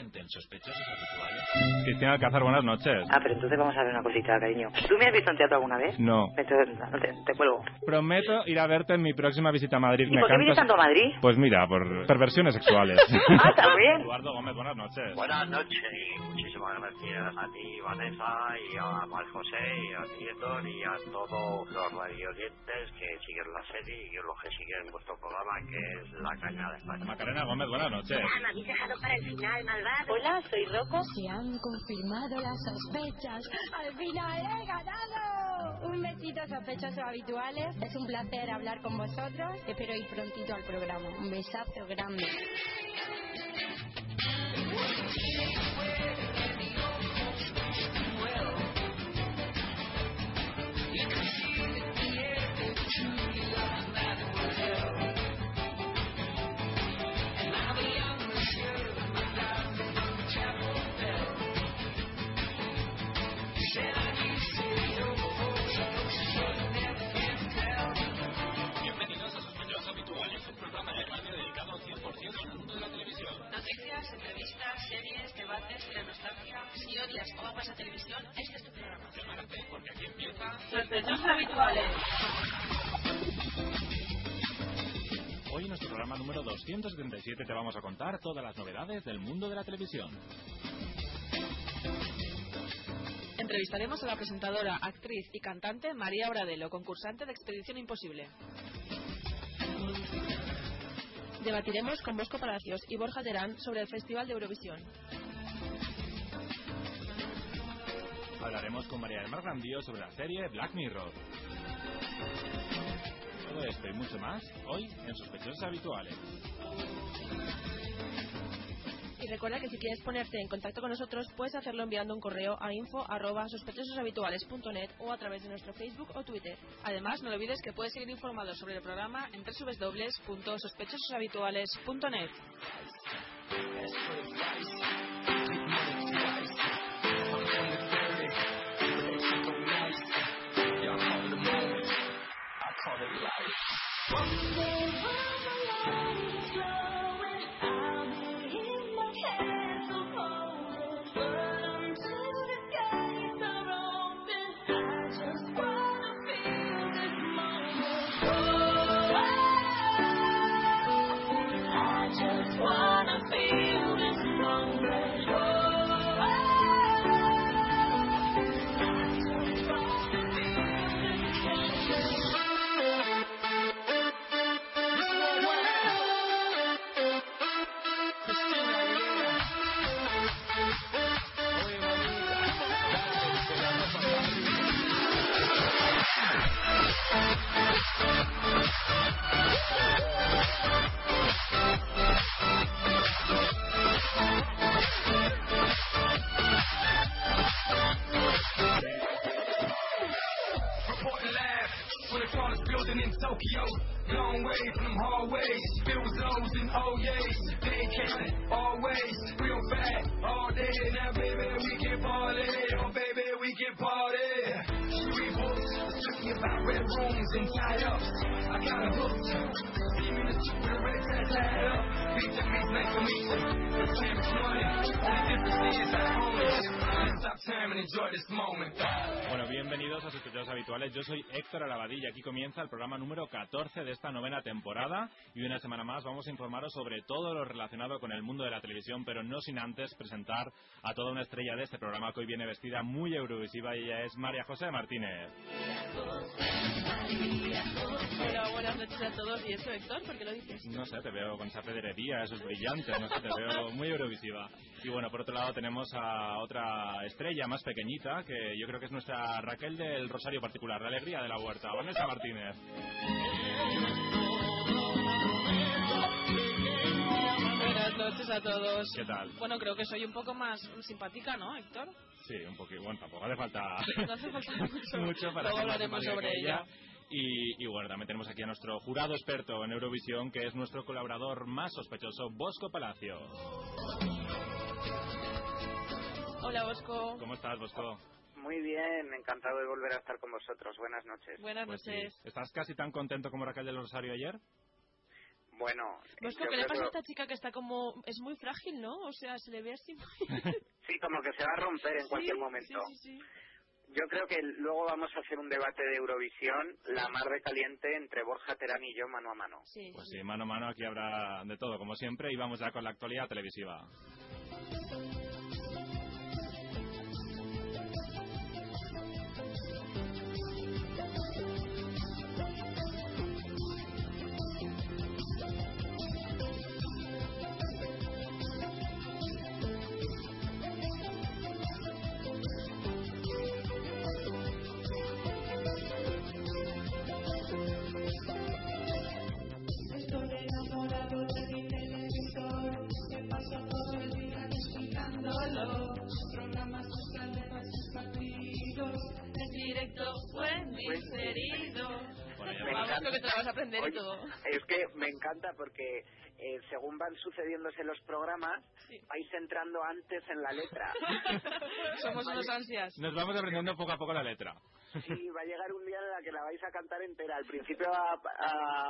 Anteriormente en sospechosos habituales. Cristina Alcázar, buenas noches. Ah, pero entonces vamos a ver una cosita, cariño. ¿Tú me has visto en teatro alguna vez? No. Entonces, te, te cuelgo. Prometo ir a verte en mi próxima visita a Madrid. ¿Y por qué vienes tanto a Madrid? Pues mira, por perversiones sexuales. ah, también. Eduardo Gómez, buenas noches. Buenas noches y muchísimas gracias a ti, Vanessa, y a Mar José, y a ti, Héctor, y a todos los radioyentes que siguen la serie y los que siguen vuestro programa, que es La Caña de España. Macarena Gómez, buenas noches. Ah, me habéis dejado para el final, malvado. Hola, soy Rocco. Se han confirmado las sospechas. ¡Al final he ganado! Un besito, sospechosos habituales. Es un placer hablar con vosotros. Espero ir prontito al programa. Un besazo grande. Si odias o amas la televisión, este es tu programa. Prepárate, porque aquí empieza Sospechosos habituales. Hoy en nuestro programa número 277 te vamos a contar todas las novedades del mundo de la televisión. Entrevistaremos a la presentadora, actriz y cantante María Bradelo, concursante de Expedición Imposible. Debatiremos con Bosco Palacios y Borja Terán sobre el Festival de Eurovisión. Hablaremos con María del Mar Grandío sobre la serie Black Mirror. Todo esto y mucho más hoy en Sospechosos Habituales. Y recuerda que si quieres ponerte en contacto con nosotros, puedes hacerlo enviando un correo a info.sospechososhabituales.net o a través de nuestro Facebook o Twitter. Además, no olvides que puedes seguir informado sobre el programa en www.sospechososhabituales.net. One day, one aquí comienza el programa número 14 de esta novena temporada. Y una semana informaros sobre todo lo relacionado con el mundo de la televisión, pero no sin antes presentar a toda una estrella de este programa que hoy viene vestida muy eurovisiva y ella es María José Martínez. Hola, buenas noches a todos. ¿Y eso, Héctor? ¿Por qué lo dices? No sé, te veo con esa pedrería, esos brillantes, no sé, te veo muy eurovisiva. Y bueno, por otro lado tenemos a otra estrella más pequeñita, que yo creo que es nuestra Raquel del Rosario Particular, la alegría de la huerta, Vanessa Martínez. Noches a todos. ¿Qué tal? Bueno, creo que soy un poco más simpática, ¿no, Héctor? Sí, un poquito. Bueno, tampoco hace falta No hace falta mucho. mucho para Luego hablaremos sobre que ella. Y, y bueno, también tenemos aquí a nuestro jurado experto en Eurovisión, que es nuestro colaborador más sospechoso, Bosco Palacio. Hola, Bosco. ¿Cómo estás, Bosco? Muy bien, encantado de volver a estar con vosotros. Buenas noches. Buenas Pues sí. noches. ¿Estás casi tan contento como Raquel del Rosario ayer? Bueno, Bosco, ¿qué le pasa a que- esta chica que está como... Es muy frágil, ¿no? O sea, se le ve así muy... sí, como que se va a romper en cualquier Sí, momento. Sí, sí, sí. Yo creo que luego vamos a hacer un debate de Eurovisión, la mar de caliente entre Borja Terán y yo mano a mano. Sí, Pues sí, mano a mano aquí habrá de todo, como siempre, y vamos ya con la actualidad televisiva. Bueno, aprender Oye, todo. Es que me encanta porque eh, según van sucediéndose los programas, Sí. vais entrando antes en la letra. Somos unos ansias. Nos vamos aprendiendo poco a poco la letra. Sí, va a llegar un día en la que la vais a cantar entera. Al principio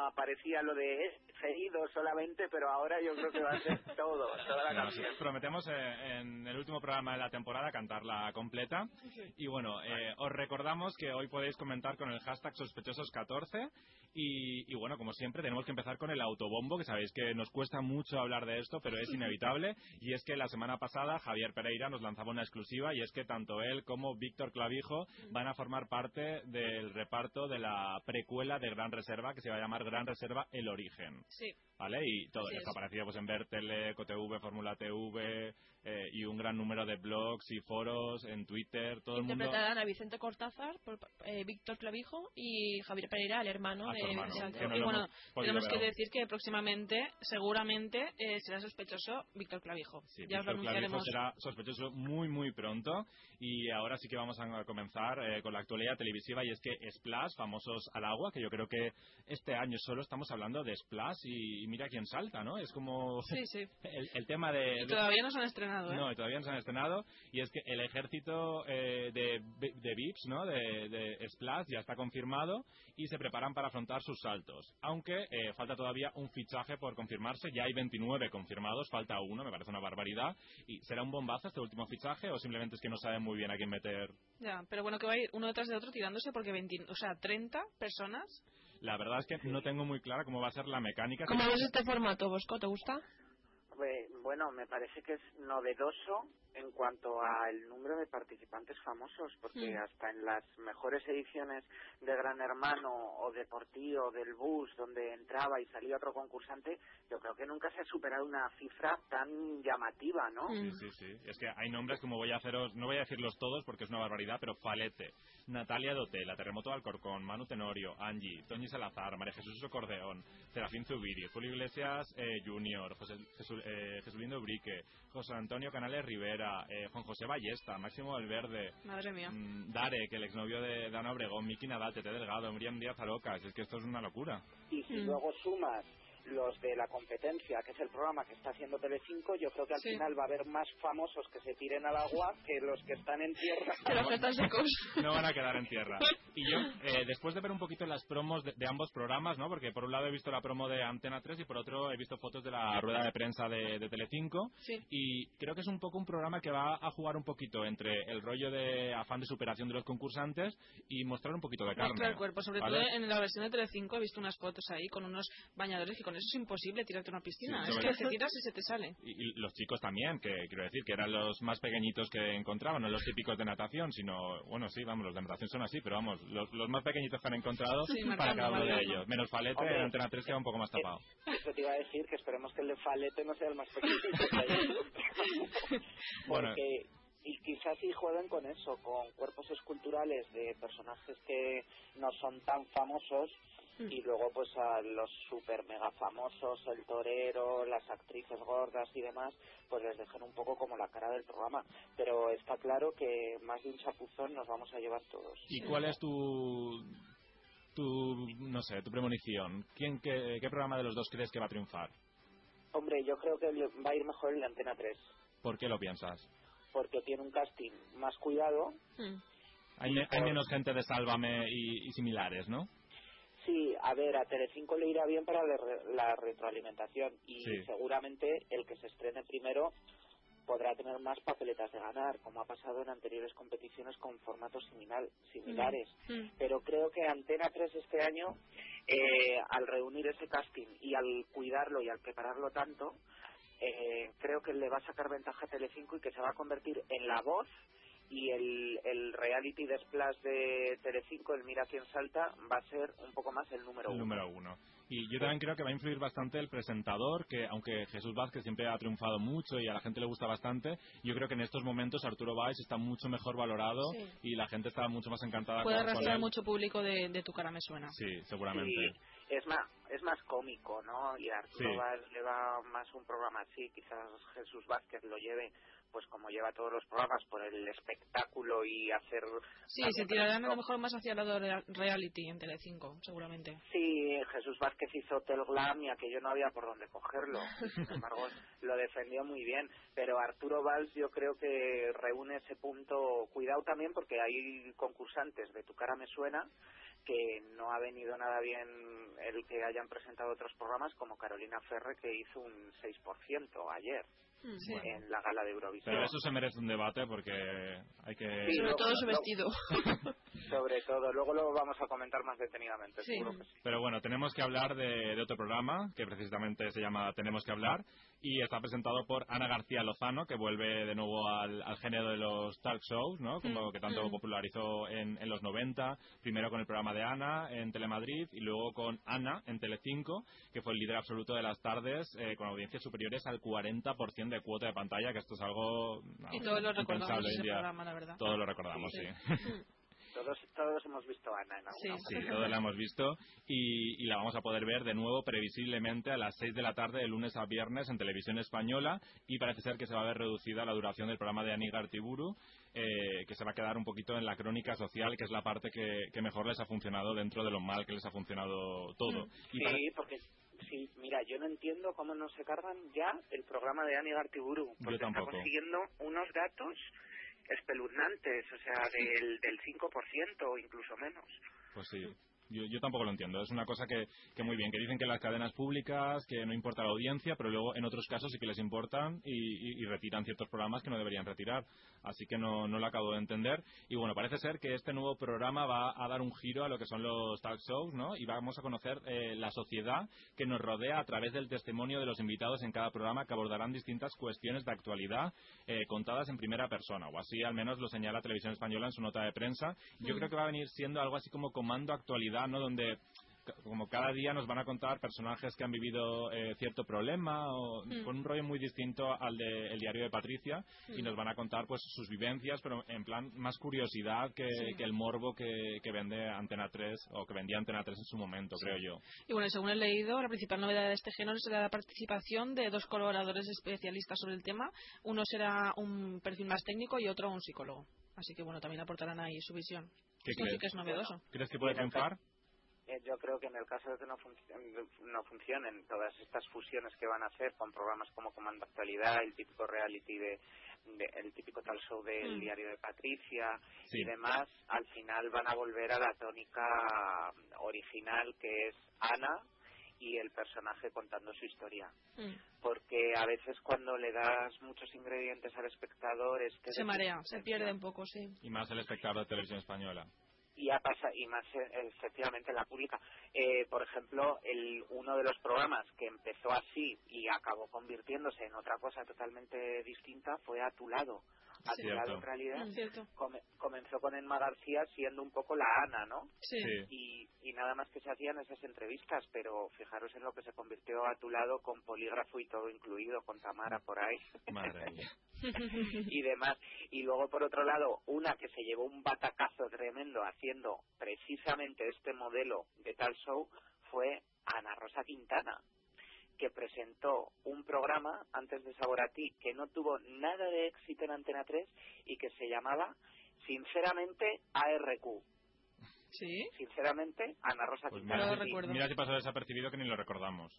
aparecía lo de seguido solamente, pero ahora yo creo que va a ser todo, toda la Nos canción. prometemos eh, en el último programa de la temporada cantarla completa. Y bueno, eh, os recordamos que hoy podéis comentar con el hashtag sospechosos14. Y, y bueno, como siempre, tenemos que empezar con el autobombo, que sabéis que nos cuesta mucho hablar de esto, pero es inevitable. Y es que la semana pasada Javier Pereira nos lanzaba una exclusiva y es que tanto él como Víctor Clavijo van a formar parte del reparto de la precuela de Gran Reserva, que se va a llamar Gran Reserva El Origen. Sí. ¿Vale? Y todo Así esto es. aparecido pues, en Vertele, CoTV, Fórmula TV eh, y un gran número de blogs y foros en Twitter, todo el mundo... Interpretarán a Vicente Cortázar, por, eh, Víctor Clavijo y Javier Pereira, el hermano A de hermano, Que no y lo bueno, tenemos que decir que próximamente, seguramente, eh, será sospechoso Víctor Clavijo. Sí, ya os lo Víctor Clavijo anunciaremos. será sospechoso muy, muy pronto. Y ahora sí que vamos a comenzar eh, con la actualidad televisiva. Y es que Splash, famosos al agua, que yo creo que este año solo estamos hablando de Splash. Y, y mira quién salta, ¿no? Es como Sí, sí. el, el tema de. Y todavía no se han estrenado, ¿eh? No, todavía no se han estrenado. Y es que el ejército eh, de, de VIPs, ¿no? De, de Splash ya está confirmado y se preparan para afrontar sus saltos. Aunque eh, falta todavía un fichaje por confirmarse. Ya hay 29 confirmados, falta uno, me parece una barbaridad. ¿Y será un bombazo este último fichaje o simplemente es que no saben muy bien a quién meter? Ya, pero bueno, que va a ir uno detrás de otro tirándose porque 20, o sea, 30 personas. La verdad es que no tengo muy clara cómo va a ser la mecánica. ¿Cómo ves este formato, Bosco? ¿Te gusta? Bue- Bueno, me parece que es novedoso en cuanto al número de participantes famosos, porque Mm. hasta en las mejores ediciones de Gran Hermano o de Portillo o del Bus, donde entraba y salía otro concursante, yo creo que nunca se ha superado una cifra tan llamativa, ¿no? Mm. Sí, sí, sí. Es que hay nombres como voy a haceros, no voy a decirlos todos porque es una barbaridad, pero Falete, Natalia Dotela, Terremoto Alcorcón, Manu Tenorio, Angie, Toñi Salazar, María Jesús Socordeón, Serafín Zubiri, Julio Iglesias eh, Junior, José, Jesú- eh, Jesulindo Brique, José Antonio Canales Rivera, eh, Juan José Ballesta, Máximo Valverde, Madre mía. mm, Darek, el exnovio de Dana Obregón, Miki Nadal, Tete Delgado, Miriam Díaz Arocas, es que esto es una locura. Y si Mm. luego sumas los de la competencia, que es el programa que está haciendo Telecinco, yo creo que al Sí. final va a haber más famosos que se tiren al agua que los que están en tierra. Que los que están secos. no van a quedar en tierra. Y yo, eh, después de ver un poquito las promos de, de ambos programas, ¿no? Porque por un lado he visto la promo de Antena 3 y por otro he visto fotos de la rueda de prensa de, de Telecinco. Sí. Y creo que es un poco un programa que va a jugar un poquito entre el rollo de afán de superación de los concursantes y mostrar un poquito de carne. Muestra el cuerpo, sobre ¿vale? todo en la versión de Telecinco he visto unas fotos ahí con unos bañadores que con eso es imposible tirarte a una piscina. Sí, es que te tiras y se te sale. Y, y los chicos también, que quiero decir que eran los más pequeñitos que encontraban, no los típicos de natación, sino, bueno, sí, vamos, los de natación son así, pero vamos, los, los más pequeñitos que han encontrado Sí, para marcando, cada uno de ellos. Menos Falete, Hombre. en Antena 3 queda un poco más tapado. Eso te iba a decir, que esperemos que el de Falete no sea el más pequeñito. Bueno. Porque y quizás sí jueguen con eso, con cuerpos esculturales de personajes que no son tan famosos y luego pues a los super mega famosos, el torero, las actrices gordas y demás, pues les dejan un poco como la cara del programa. Pero está claro que más de un chapuzón nos vamos a llevar todos. ¿Y cuál es tu, tu no sé, tu premonición? ¿Quién, qué, qué programa de los dos crees que va a triunfar? Hombre, yo creo que le- va a ir mejor el de Antena 3, ¿Por qué lo piensas? porque tiene un casting más cuidado. Hay, me- hay menos gente de Sálvame y, y similares, ¿no? Sí, a ver, a Telecinco le irá bien para la, re- la retroalimentación y Sí. seguramente el que se estrene primero podrá tener más papeletas de ganar, como ha pasado en anteriores competiciones con formatos similar- similares. Pero creo que Antena 3 este año, eh, al reunir ese casting y al cuidarlo y al prepararlo tanto, eh, creo que le va a sacar ventaja a Telecinco y que se va a convertir en la voz y el, el reality de splash de Telecinco, el Mira quién salta, va a ser un poco más el número El uno. número uno. Y yo también creo que va a influir bastante el presentador, que aunque Jesús Vázquez siempre ha triunfado mucho y a la gente le gusta bastante, yo creo que en estos momentos Arturo Valls está mucho mejor valorado Sí. y la gente está mucho más encantada Puede arrastrar mucho público de, de tu cara me suena. Sí, seguramente. Sí, es más, es más cómico, ¿no? Y a Arturo Sí. Valls le va más un programa así, quizás Jesús Vázquez lo lleve, pues como lleva todos los programas, por el espectáculo y hacer... Sí, se tirarán a lo mejor más hacia el lado de reality en Telecinco, seguramente. Sí, Jesús Vázquez hizo Hotel Glam y aquello no había por dónde cogerlo. Sin embargo, lo defendió muy bien. Pero Arturo Valls yo creo que reúne ese punto. Cuidado también porque hay concursantes de Tu cara me suena que no ha venido nada bien el que hayan presentado otros programas como Carolina Ferre que hizo un 6% ayer Sí. en la gala de Eurovisión. Pero eso se merece un debate porque hay que... Sí, Sobre no, todo su vestido. Sobre todo, luego lo vamos a comentar más detenidamente, Sí. seguro que sí. Pero bueno, tenemos que hablar de, de otro programa que precisamente se llama Tenemos que hablar y está presentado por Ana García Lozano, que vuelve de nuevo al, al género de los talk shows, ¿no? Como Mm, que tanto mm. popularizó en, en los 90, primero con el programa de Ana en Telemadrid y luego con Ana en Telecinco, que fue el líder absoluto de las tardes eh, con audiencias superiores al 40% de cuota de pantalla, que esto es algo no, Y todos lo recordamos ese programa, la verdad. Todos lo recordamos, sí. Todos, todos hemos visto a Ana en alguna Sí. Sí, todos la hemos visto y, y la vamos a poder ver de nuevo previsiblemente a las 6 de la tarde de lunes a viernes en televisión española y parece ser que se va a ver reducida la duración del programa de Anígar Tiburu, eh, que se va a quedar un poquito en la crónica social, que es la parte que, que mejor les ha funcionado dentro de lo mal que les ha funcionado todo. Y para- Sí, porque sí, mira, yo no entiendo cómo no se cargan ya el programa de Ani Gartiburu, porque está consiguiendo unos datos espeluznantes, o sea, del, del 5% o incluso menos. Pues sí. Yo, yo tampoco lo entiendo. Es una cosa que, que muy bien, que dicen que las cadenas públicas, que no importa la audiencia, pero luego en otros casos sí que les importan y, y- y retiran ciertos programas que no deberían retirar. Así que no, no lo acabo de entender. Y bueno, parece ser que este nuevo programa va a dar un giro a lo que son los talk shows, ¿no? Y vamos a conocer eh, la sociedad que nos rodea a través del testimonio de los invitados en cada programa que abordarán distintas cuestiones de actualidad eh, contadas en primera persona. O así al menos lo señala Televisión Española en su nota de prensa. Yo Mm. creo que va a venir siendo algo así como comando actualidad, ¿no? Donde como cada día nos van a contar personajes que han vivido eh, cierto problema o Mm. con un rollo muy distinto al del diario de Patricia y Mm. nos van a contar pues sus vivencias pero en plan más curiosidad que, Sí. que el morbo que, que vende Antena 3 o que vendía Antena 3 en su momento creo yo Y bueno, según he leído, la principal novedad de este género será la participación de dos colaboradores especialistas sobre el tema. Uno será un perfil más técnico y otro un psicólogo. Así que bueno, también aportarán ahí su visión. ¿Qué Esto sí crees? que es novedoso. ¿crees que puede Bueno, triunfar? Eh, yo creo que en el caso de que no, func- no funcionen todas estas fusiones que van a hacer con programas como Comando Actualidad, el típico reality de, de- el típico tal show del Mm. diario de Patricia Sí. y demás, al final van a volver a la tónica original que es Ana y el personaje contando su historia. Mm. Porque a veces cuando le das muchos ingredientes al espectador es que Se marea, se pierde un poco, sí. y más el espectador de Televisión Española y ha pasado y más eh, efectivamente en la pública. Eh, por ejemplo el uno de los programas que empezó así y acabó convirtiéndose en otra cosa totalmente distinta fue a tu lado a tu Cierto. lado en realidad Mm, Cierto. come- comenzó con Emma García siendo un poco la Ana no Sí. Y, y nada más que se hacían esas entrevistas pero fijaros en lo que se convirtió a tu lado con polígrafo y todo incluido con Tamara por ahí madre mía y demás. Y luego, por otro lado, una que se llevó un batacazo tremendo haciendo precisamente este modelo de tal show fue Ana Rosa Quintana, que presentó un programa antes de Sabor que no tuvo nada de éxito en Antena 3 y que se llamaba, sinceramente, ARQ. Sí. Sinceramente, Ana Rosa Pues Quintana. mira, si, mira si pasó desapercibido que ni lo recordamos.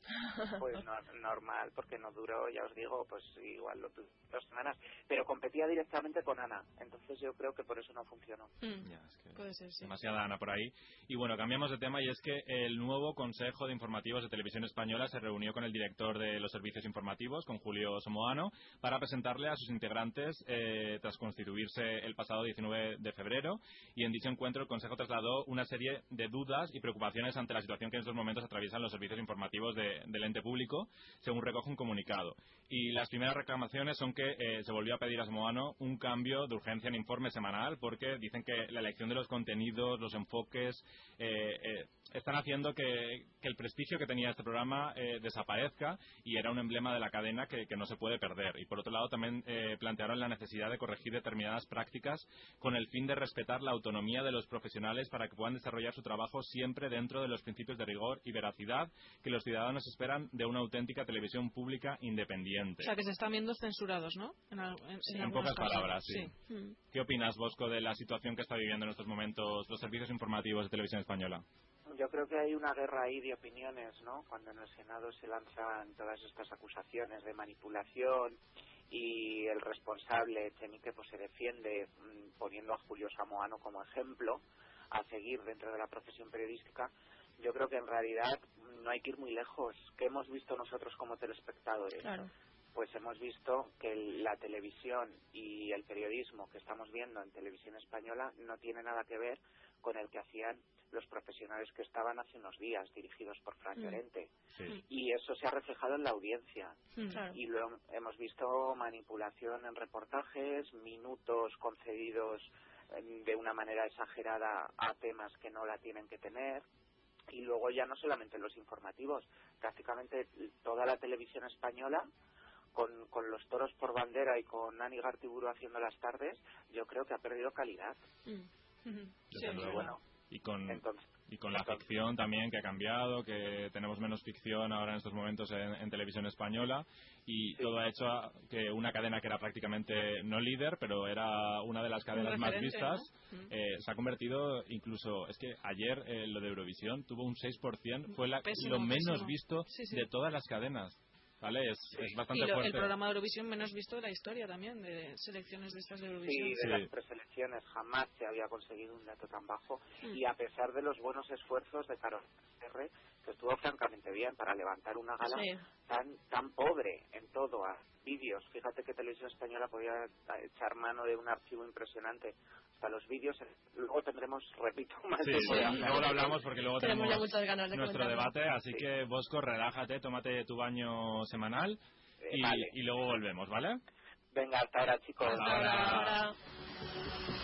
Pues no, normal, porque no duró, ya os digo, pues igual lo dos semanas. Pero competía directamente con Ana. Entonces yo creo que por eso no funcionó. Ya, es que Puede ser, sí. demasiada Ana por ahí. Y bueno, cambiamos de tema y es que el nuevo Consejo de Informativos de Televisión Española se reunió con el director de los servicios informativos, con Julio Somoano, para presentarle a sus integrantes eh, tras constituirse el pasado 19 de febrero. Y en dicho encuentro el Consejo trasladó una serie de dudas y preocupaciones ante la situación que en estos momentos atraviesan los servicios informativos de- del ente público, según recoge un comunicado. Y las primeras reclamaciones son que eh, se volvió a pedir a Somoano un cambio de urgencia en informe semanal porque dicen que la elección de los contenidos, los enfoques, eh, eh, están haciendo que, que el prestigio que tenía este programa eh, desaparezca y era un emblema de la cadena que, que no se puede perder. Y por otro lado también eh, plantearon la necesidad de corregir determinadas prácticas con el fin de respetar la autonomía de los profesionales para que puedan desarrollar su trabajo siempre dentro de los principios de rigor y veracidad que los ciudadanos esperan de una auténtica televisión pública independiente. O sea, que se están viendo censurados, ¿no? En, al- en- en En algunos pocas casos. palabras, sí. Mm. ¿Qué opinas, Bosco, de la situación que está viviendo en estos momentos los servicios informativos de televisión española? Yo creo que hay una guerra ahí de opiniones, ¿no? Cuando en el Senado se lanzan todas estas acusaciones de manipulación y el responsable Echenique pues se defiende mm, poniendo a Julio Samoano como ejemplo a seguir dentro de la profesión periodística. Yo creo que en realidad no hay que ir muy lejos. ¿Qué hemos visto nosotros como telespectadores? Claro. pues hemos visto que la televisión y el periodismo que estamos viendo en televisión española no tiene nada que ver con el que hacían los profesionales que estaban hace unos días dirigidos por Fran Mm. Llorente. Sí. Y eso se ha reflejado en la audiencia. Mm. Claro. Y lo hem- hemos visto manipulación en reportajes, minutos concedidos em, de una manera exagerada a temas que no la tienen que tener. Y luego ya no solamente los informativos, prácticamente toda la televisión española, con, con los toros por bandera y con Nani Gartiburu haciendo las tardes, yo creo que ha perdido calidad. Mm. Sí, luego. verdad. Y con, Entonces, y con la ficción también que ha cambiado, que tenemos menos ficción ahora en estos momentos en, en televisión española y todo ha hecho a- que una cadena que era prácticamente no líder, pero era una de las cadenas más vistas, ¿no? Mm. eh, se ha convertido incluso, es que ayer eh, lo de Eurovisión tuvo un 6%, fue la- Pésimo, lo menos pésimo. visto Sí, sí. de todas las cadenas. ¿Vale? Es, es Y bastante lo- el fuerte. programa de Eurovisión menos visto de la historia también, de selecciones de estas de Eurovisión. Sí, de Sí. las preselecciones jamás se había conseguido un dato tan bajo Mm. y a pesar de los buenos esfuerzos de Carol R, que estuvo francamente bien para levantar una gala Sí. tan tan pobre en todo, a vídeos. Fíjate que Televisión Española podía echar mano de un archivo impresionante. Hasta los vídeos, eh, luego tendremos, repito, más Sí, sí, luego lo hablamos porque luego Tenemos tenemos, ya muchas ganas de nuestro comentarlo. debate, así que Bosco, relájate, tómate tu baño semanal Eh, y, vale. y luego volvemos, ¿vale? Venga, hasta ahora, chicos. Hasta ahora. Ahora.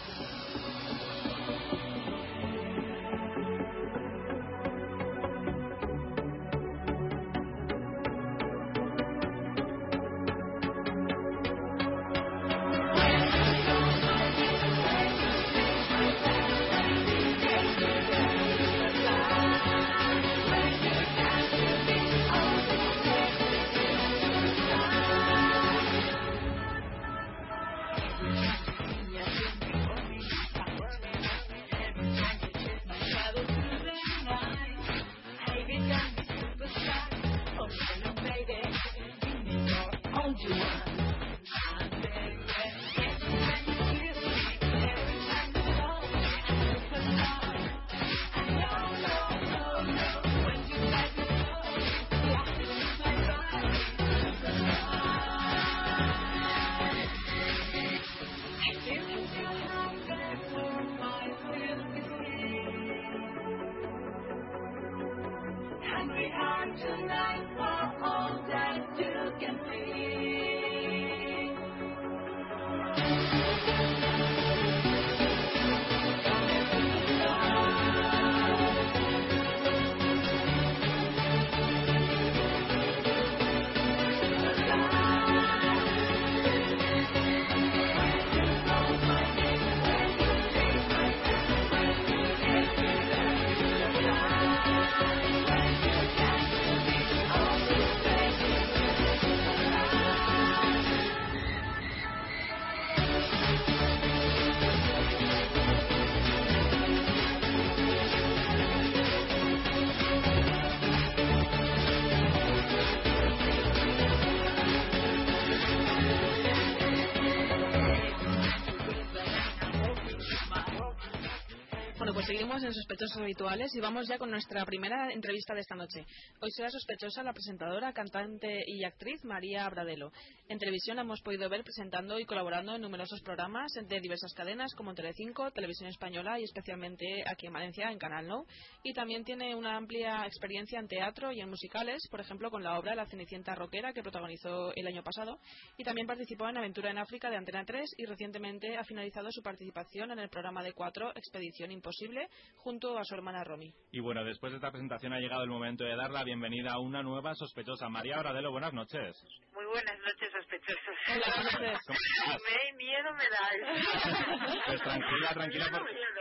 Sospechosos Habituales y vamos ya con nuestra primera entrevista de esta noche. Hoy será sospechosa la presentadora, cantante y actriz María Bradelo. En televisión la hemos podido ver presentando y colaborando en numerosos programas de diversas cadenas como Telecinco, Televisión Española y especialmente aquí en Valencia en Canal No. Y también tiene una amplia experiencia en teatro y en musicales, por ejemplo con la obra La Cenicienta Roquera que protagonizó el año pasado. Y también participó en Aventura en África de Antena 3 y recientemente ha finalizado su participación en el programa de cuatro Expedición Imposible junto a su hermana Romy. Y bueno, después de esta presentación ha llegado el momento de dar la bienvenida a una nueva sospechosa. María Bradelo, buenas noches. Muy buenas noches, sospechosos. Hola, noches. ¿Cómo estás? Me miedo me dais. Pues tranquila, tranquila. Miedo, Porque... miedo.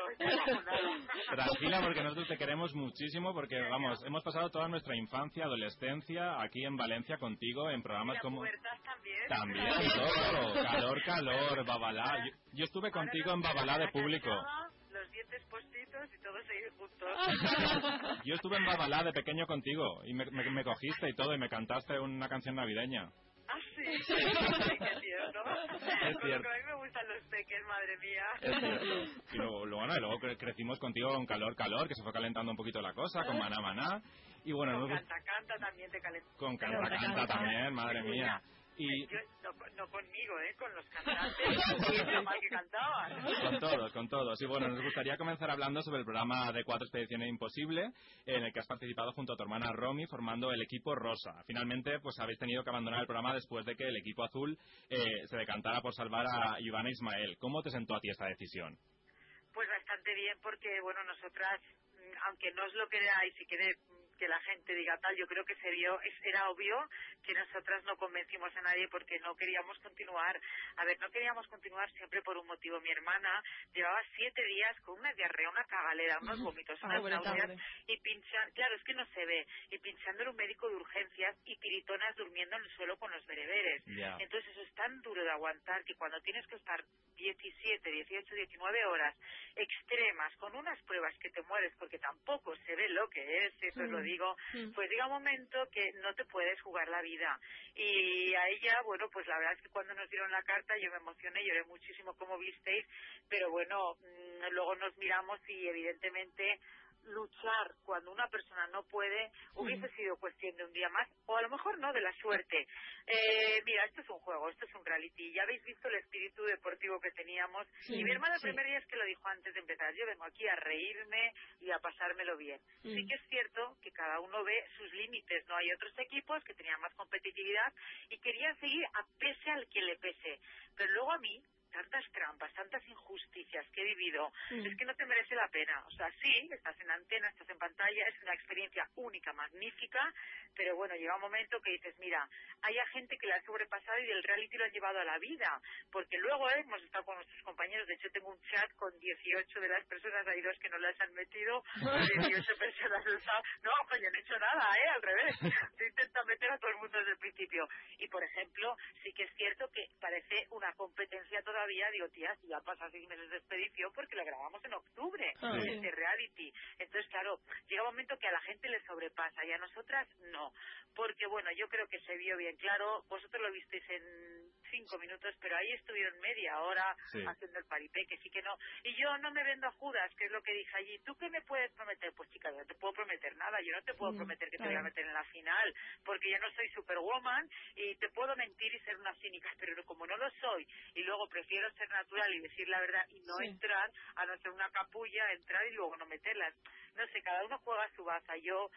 Tranquila, porque nosotros te queremos muchísimo, porque vamos, hemos pasado toda nuestra infancia, adolescencia aquí en Valencia contigo, en programas como... Puertas también. También, todo. Calor, calor, Babalá. Yo, yo estuve contigo en Babalá de público. Los dientes postitos y todos seguir juntos. Yo estuve en Babalá de pequeño contigo y me, me- me cogiste y todo y me cantaste una canción navideña. Ah, sí. sí qué tierno. Es Con cierto. lo que a mí me gustan los peques, madre mía. Es cierto. Y luego, luego, bueno, y luego cre- crecimos contigo con calor, calor, que se fue calentando un poquito la cosa, con maná, maná. Y bueno, Con nos- canta, canta también te calentó. con canta, canta también, madre mía. Y no, no conmigo, ¿eh? Con los cantantes. Y lo mal que cantaban. con todos, con todos. Y bueno, nos gustaría comenzar hablando sobre el programa de Cuatro Expediciones Imposible, en el que has participado junto a tu hermana Romy, formando el equipo rosa. Finalmente, pues habéis tenido que abandonar el programa después de que el equipo azul eh, se decantara por salvar a Ivana Ismael. ¿Cómo te sentó a ti esta decisión? Pues bastante bien, porque, bueno, nosotras, mm, aunque no os lo creáis y quede que la gente diga tal, yo creo que se vio, es- era obvio que nosotras no convencimos a nadie porque no queríamos continuar. A ver, no queríamos continuar siempre por un motivo. Mi hermana llevaba siete días con una diarrea, una cagalera, unos vómitos, unas Pobre, náuseas y pinchando, claro, es que no se ve, y pinchando en un médico de urgencias y tiritonas durmiendo en el suelo con los bereberes. Entonces eso es tan duro de aguantar que cuando tienes que estar 17, 18, 19 horas extremas con unas pruebas que te mueres porque tampoco se ve lo que es, eso lo Mm. Digo, Mm. pues llega un momento que no te puedes jugar la vida. Y a ella, bueno, pues la verdad es que cuando nos dieron la carta yo me emocioné, lloré muchísimo como visteis, pero bueno, mm, luego nos miramos y evidentemente luchar cuando una persona no puede hubiese sido cuestión de un día más o a lo mejor no de la suerte. Eh, mira esto es un juego esto es un reality. Ya habéis visto el espíritu deportivo que teníamos. Sí, y mi hermana el sí. primer día es que lo dijo antes de empezar yo vengo aquí a reírme y a pasármelo bien sí Mm. que es cierto que cada uno ve sus límites no hay otros equipos que tenían más competitividad y querían seguir a pese al que le pese. Pero luego a mí tantas trampas, tantas injusticias que he vivido, Mm. es que no te merece la pena. O sea, sí, estás en antena, estás en pantalla, es una experiencia única, magnífica, pero bueno, llega un momento que dices, mira, hay gente que la ha sobrepasado y del reality lo han llevado a la vida, porque luego eh, hemos estado con nuestros compañeros, de hecho tengo un chat con 18 de las personas, hay dos que no las han metido, 18 personas no, pues yo no he hecho nada, ¿eh? Al revés, se intenta meter a todo el mundo desde el principio. Y por ejemplo, sí que es cierto que parece una competencia todavía, digo, tía, si ya pasa seis meses de expedición porque la grabamos en octubre, Ah, sí. este reality. Entonces, claro, llega un momento que a la gente le sobrepasa y a nosotras no. Porque, bueno, yo creo que se vio bien claro, vosotros lo visteis en cinco minutos, pero ahí estuvieron media hora Sí. haciendo el paripé, que sí que no. Y yo no me vendo a Judas, que es lo que dije allí. ¿Tú qué me puedes prometer? Pues chica, yo no te puedo prometer nada, yo no te puedo Mm, prometer que te voy a meter en la final, porque yo no soy superwoman y te puedo mentir y ser una cínica, pero como no lo soy, y luego prefiero ser natural y decir la verdad y no Sí. entrar, a no ser una capulla, entrar y luego no meterlas. No sé, cada uno juega a su baza. Yo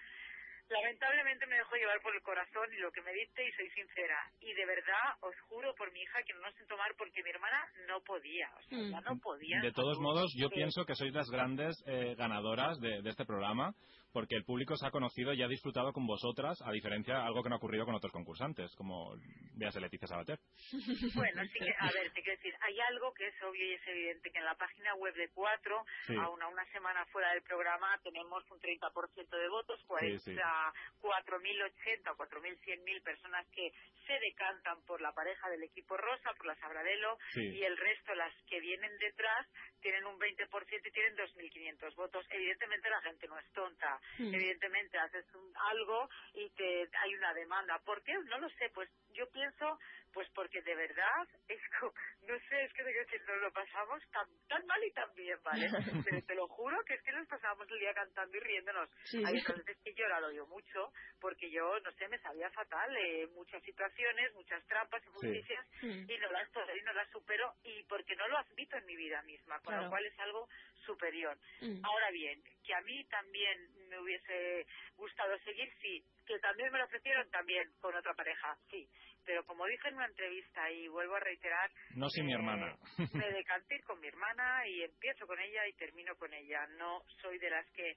lamentablemente me dejo llevar por el corazón y lo que me diste y soy sincera. Y de verdad os juro por mi hija que no nos siento mal porque mi hermana no podía, o sea, Mm. ya no podía. De todos modos, yo Sí. pienso que sois las grandes eh, ganadoras de, de este programa, porque el público se ha conocido y ha disfrutado con vosotras, a diferencia de algo que no ha ocurrido con otros concursantes, como véase Leticia Sabater. Bueno, sí que, a ver, te quiero decir, hay algo que es obvio y es evidente, que en la página web de Cuatro, Sí. aún a una semana fuera del programa, tenemos un 30% de votos, 40, Sí, sí. 4.080 o 4.100.000 personas que se decantan por la pareja del equipo rosa, por la Sabradelo, y el resto, las que vienen detrás, tienen un 20% y tienen 2.500 votos. Evidentemente la gente no es tonta. Mm. Evidentemente haces un- algo y te hay una demanda. ¿Por qué? No lo sé. Pues yo pienso, pues porque de verdad, es no sé, es que nos lo pasamos tan, tan mal y tan bien, ¿vale? Pero te lo juro que es que nos pasábamos el día cantando y riéndonos. Sí. Hay otras veces que he llorado yo mucho, porque yo, no sé, me sabía fatal, eh, muchas situaciones, muchas trampas, injusticias, Mm. y no las y no las supero, y porque no lo admito en mi vida misma, con Claro. lo cual es algo superior. Mm. Ahora bien, que a mí también me hubiese gustado seguir, sí. Que también me lo ofrecieron también con otra pareja, sí. Pero como dije en una entrevista y vuelvo a reiterar, No sin mi eh, hermana. me decanté ir con mi hermana y empiezo con ella y termino con ella. No soy de las que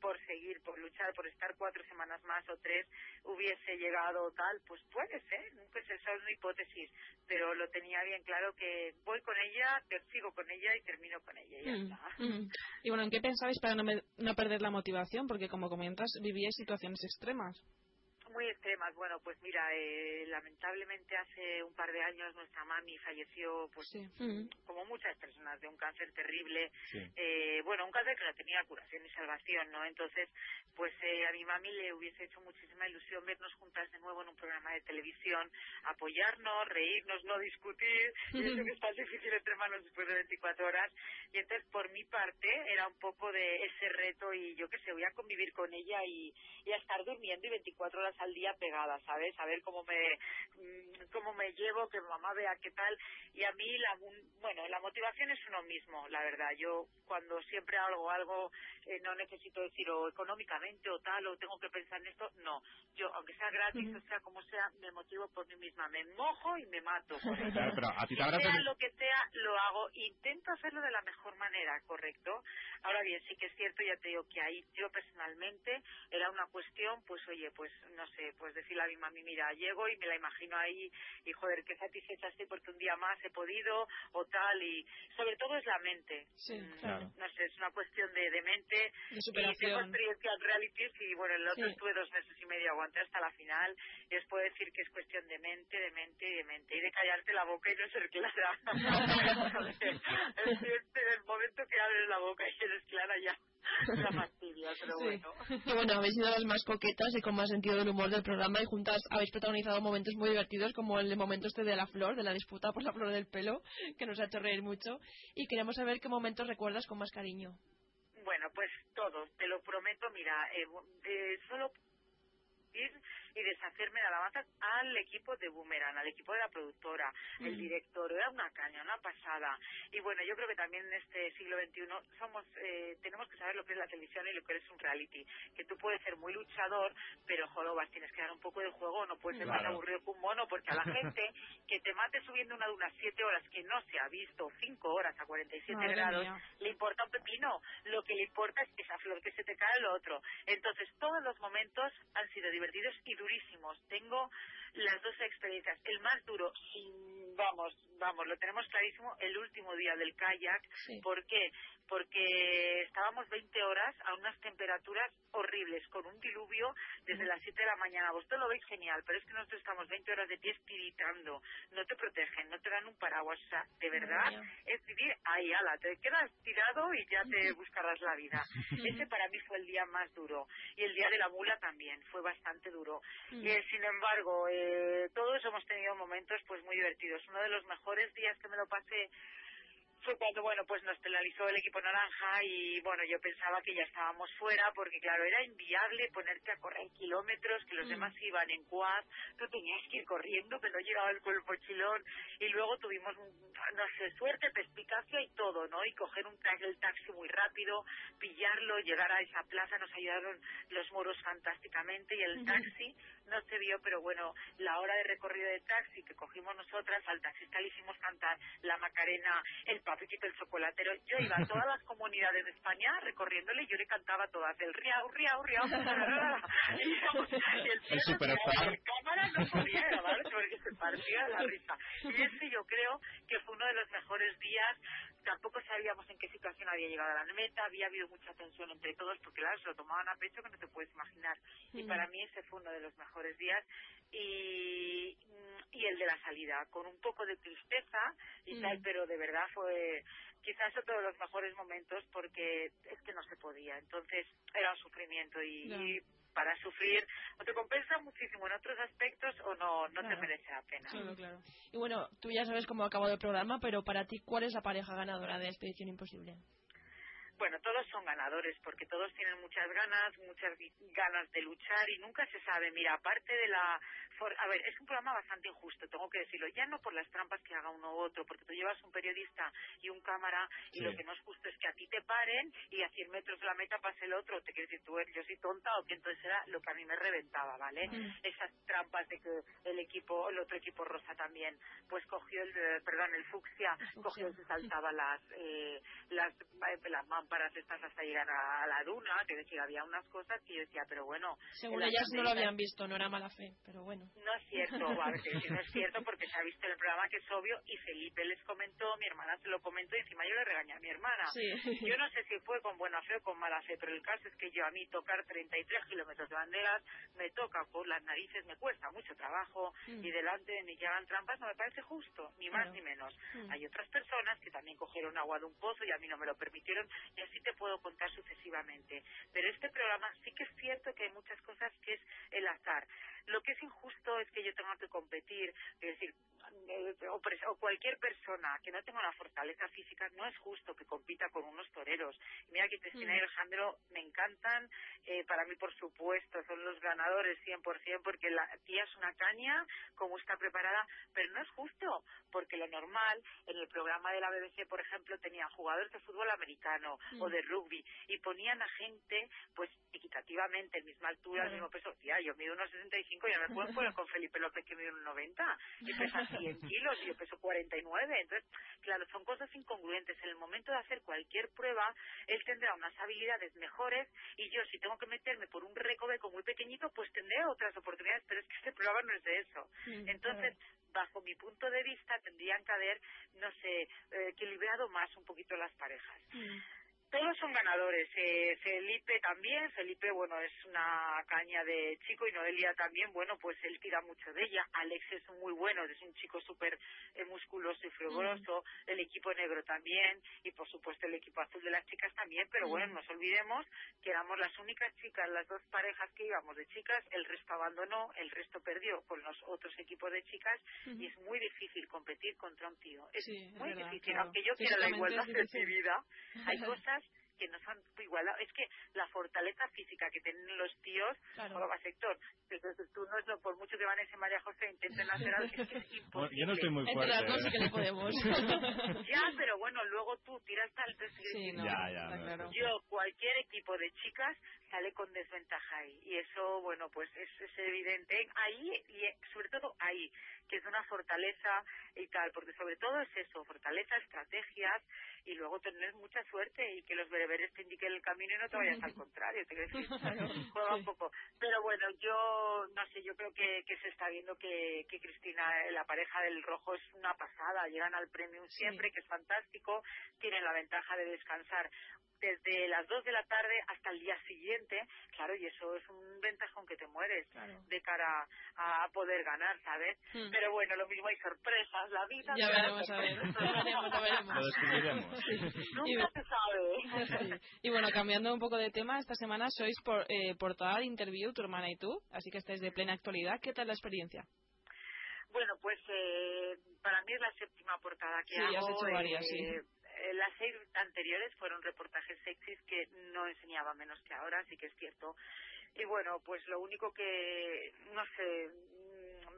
por seguir, por luchar, por estar cuatro semanas más o tres, hubiese llegado tal, pues puede ser, nunca se sabe una hipótesis, pero lo tenía bien claro que voy con ella, te- sigo con ella y termino con ella. y ya Mm, está. mm. Y bueno, ¿en qué pensabais para no, me- no perder la motivación? Porque como comentas, vivíais situaciones extremas. Muy extremas. Bueno, pues mira, eh, lamentablemente hace un par de años nuestra mami falleció, pues Mm. como muchas personas, de un cáncer terrible. Sí. Eh, bueno, un cáncer que no tenía curación ni salvación, ¿no? Entonces, pues eh, a mi mami le hubiese hecho muchísima ilusión vernos juntas de nuevo en un programa de televisión, apoyarnos, reírnos, no discutir. Y eso que es tan difícil entre manos después de 24 horas. Y entonces, por mi parte, era un poco de ese reto y yo que sé, voy a convivir con ella y, y a estar durmiendo y 24 horas al día pegada, ¿sabes? A ver cómo me, mm, cómo me llevo, que mamá vea qué tal. Y a mí, la, bueno, la motivación es uno mismo, la verdad. Yo cuando siempre hago algo, eh, no necesito decir o económicamente o tal, o tengo que pensar en esto, no. Yo, aunque sea gratis, o sea como sea, me motivo por mí misma. Me mojo y me mato. por. Claro, pero a ti te sea lo que sea, lo hago. Intento hacerlo de la mejor manera, ¿correcto? Ahora bien, sí que es cierto, ya te digo que ahí yo personalmente era una cuestión, pues oye, pues no sé, pues decirle a mi mami, mira, llego y me la imagino ahí y joder, qué satisfecha estoy porque un día más he podido o tal y sobre todo es la mente. Sí, Mm, claro. No sé, es una cuestión de, de mente De y tengo experiencia en realities y bueno, el otro Sí. estuve dos meses y medio, aguanté hasta la final y os puedo decir que es cuestión de mente, de mente y de mente y de callarte la boca y no ser clara. en el momento que abres la boca y eres clara ya la fastidia, pero Sí. bueno. Y bueno, habéis sido las más coquetas y con más sentido del humor del programa y juntas habéis protagonizado momentos muy divertidos como el momento este de la flor, de la disputa por la flor del pelo, que nos ha hecho reír mucho. Y queremos saber qué momentos recuerdas con más cariño. Bueno, pues todos, te lo prometo, mira, eh, de solo ir y deshacerme de alabanzas al equipo de Boomerang, al equipo de la productora, el Mm. director, era una caña, una pasada. Y bueno, yo creo que también en este siglo XXI somos, eh, tenemos que saber lo que es la televisión y lo que es un reality, que tú puedes ser muy luchador, pero jolobas, tienes que dar un poco de juego, no puedes ser más Claro. aburrido que un mono, porque a la gente que te mate subiendo una de unas 7 horas que no se ha visto, 5 horas a 47 Madre grados, mía. le importa un pepino. Lo que le importa es esa flor que se te cae lo otro. Entonces, todos los momentos han sido divertidos y durísimos. Tengo las dos experiencias. El más duro, vamos, vamos, lo tenemos clarísimo, el último día del kayak. Sí. ¿Por qué? Porque estábamos 20 horas a unas temperaturas horribles, con un diluvio desde las 7 de la mañana. Vosotros lo veis genial, pero es que nosotros estamos 20 horas de pie tiritando. No te protegen, no te dan un paraguas. O sea, de verdad, es vivir ahí, ala, te quedas tirado y ya te buscarás la vida. Ese para mí fue el día más duro. Y el día de la mula también fue bastante duro. Y eh, sin embargo, eh, todos hemos tenido momentos pues muy divertidos. Uno de los mejores días que me lo pasé fue cuando, bueno, pues nos penalizó el equipo naranja y, bueno, yo pensaba que ya estábamos fuera porque, claro, era inviable ponerte a correr kilómetros, que los Mm. demás iban en quad, tú tenías que ir corriendo, no llegaba el cuerpo chilón y luego tuvimos, un- no sé, suerte, perspicacia y todo, ¿no? Y coger un el taxi muy rápido, pillarlo, llegar a esa plaza, nos ayudaron los moros fantásticamente y el taxi no se vio, pero bueno, la hora de recorrido de taxi que cogimos nosotras, al taxista le hicimos cantar la Macarena, el Papiquito, el Chocolatero. Yo iba a todas las comunidades de España recorriéndole y yo le cantaba todas, el riau, riau, riau, y, y el tío el cámara no podía grabar porque se partía de la risa. Y ese yo creo que fue uno de los mejores días. Tampoco sabíamos en qué situación había llegado a la meta, había habido mucha tensión entre todos porque claro, se lo tomaban a pecho que no te puedes imaginar. Y Mm. para mí ese fue uno de los mejores días. Y, y el de la salida, con un poco de tristeza y Mm. tal, pero de verdad fue quizás otro de los mejores momentos porque es que no se podía. Entonces era un sufrimiento y, para sufrir, o te compensa muchísimo en otros aspectos o no, no te merece la pena. Claro, claro. Y bueno, tú ya sabes cómo ha acabado el programa, pero para ti, ¿cuál es la pareja ganadora de Expedición Imposible? Bueno, todos son ganadores porque todos tienen muchas ganas, muchas ganas de luchar y nunca se sabe. Mira, aparte de la a ver, es un programa bastante injusto, tengo que decirlo, ya no por las trampas que haga uno u otro, porque tú llevas un periodista y un cámara y lo que no es justo es que a ti te paren y a 100 metros de la meta pase el otro, te quieres decir tú, yo soy tonta o que entonces era lo que a mí me reventaba, ¿vale? Esas trampas de que el equipo, el otro equipo rosa también, pues cogió el, eh, perdón, el fucsia, cogió y se saltaba las, eh, las, eh, las mámparas estas hasta llegar a la duna, que decía, había unas cosas que yo decía, pero bueno. Según ellas no lo habían visto, no era mala fe, pero bueno. No es cierto, no es cierto porque se ha visto en el programa que es obvio y Felipe les comentó, mi hermana se lo comentó y encima yo le regañé a mi hermana. Yo no sé si fue con buena fe o con mala fe, pero el caso es que yo a mí tocar 33 kilómetros de banderas me toca por las narices, me cuesta mucho trabajo Mm. y delante de mí llevan trampas no me parece justo, ni más ni menos. Mm. Hay otras personas que también cogieron agua de un pozo y a mí no me lo permitieron y así te puedo contar sucesivamente. Pero este programa sí que es cierto que hay muchas cosas que es el azar. Lo que es injusto es que yo tenga que competir, es decir, eh, o, cualquier persona que no tenga una fortaleza física, no es justo que compita con unos toreros. Mira que Cristina y Mm. Alejandro me encantan, eh, para mí por supuesto son los ganadores 100% porque la tía es una caña, como está preparada, pero no es justo, porque lo normal, en el programa de la BBC, por ejemplo, tenían jugadores de fútbol americano Mm. o de rugby y ponían a gente, pues equitativamente, en misma altura, el Claro. mismo peso. Tía, yo mido unos 65 y no me puedo poner con Felipe López que mide unos 90 y pesa 100 kilos y yo peso 49. Entonces, claro, son cosas incongruentes. En el momento de hacer cualquier prueba, él tendrá unas habilidades mejores y yo, si tengo que meterme por un recoveco muy pequeñito, pues tendré otras oportunidades, pero es que este programa no es de eso. Mm, Entonces, bajo mi punto de vista, tendrían que haber, no sé, eh, equilibrado más un poquito las parejas. Mm. Todos son ganadores. Eh, Felipe también. Felipe, bueno, es una caña de chico y Noelia también. Bueno, pues él tira mucho de ella. Alex es muy bueno, es un chico súper eh, musculoso y fibroso. El equipo negro también. Y por supuesto el equipo azul de las chicas también. Pero bueno, no nos olvidemos que éramos las únicas chicas, las dos parejas que íbamos de chicas. El resto abandonó, el resto perdió con los otros equipos de chicas. Y es muy difícil competir contra un tío. Es Sí, es muy verdad, difícil. claro. Aunque yo quiera la igualdad de mi vida, hay cosas que no son igualadas. Es que la fortaleza física que tienen los tíos, Claro. como va sector, tú no es lo- por mucho que Vanessa y María José intenten hacer algo, que es imposible. Yo no estoy muy Entre fuerte. las dos sí que le ¿eh? podemos. ya, pero bueno, luego tú tiras tal Sí, no, Ya, ya, está no, claro. yo, cualquier equipo de chicas sale con desventaja ahí. Y eso, bueno, pues es, es evidente ahí y eh, sobre todo ahí, que es una fortaleza y tal, porque sobre todo es eso, fortaleza, estrategias y luego tener mucha suerte y que los bereberes te indiquen el camino y no te vayas al contrario. Te quiero decir, juega un poco. Pero bueno, yo no sé, yo creo que, que se está viendo que, que Cristina, eh, la pareja del rojo, es una pasada. Llegan al premium siempre, que es fantástico. Tienen la ventaja de descansar desde las 2 de la tarde hasta el día siguiente, claro, y eso es un ventajón que te mueres de cara a poder ganar, ¿sabes? Mm. Pero bueno, lo mismo hay sorpresas, la vida. Ya veremos, a ver. Lo veremos, lo veremos. Lo descubriremos. Nunca se sabe. Sí. Y bueno, cambiando un poco de tema, esta semana sois por, eh, portada de Interview, tu hermana y tú, así que estáis de plena actualidad. ¿Qué tal la experiencia? Bueno, pues eh, para mí es la séptima portada que Sí, hago. has hecho varias, eh, eh, las seis anteriores fueron reportajes sexys que no enseñaba menos que ahora, así que es cierto. Y bueno, pues lo único que, no sé,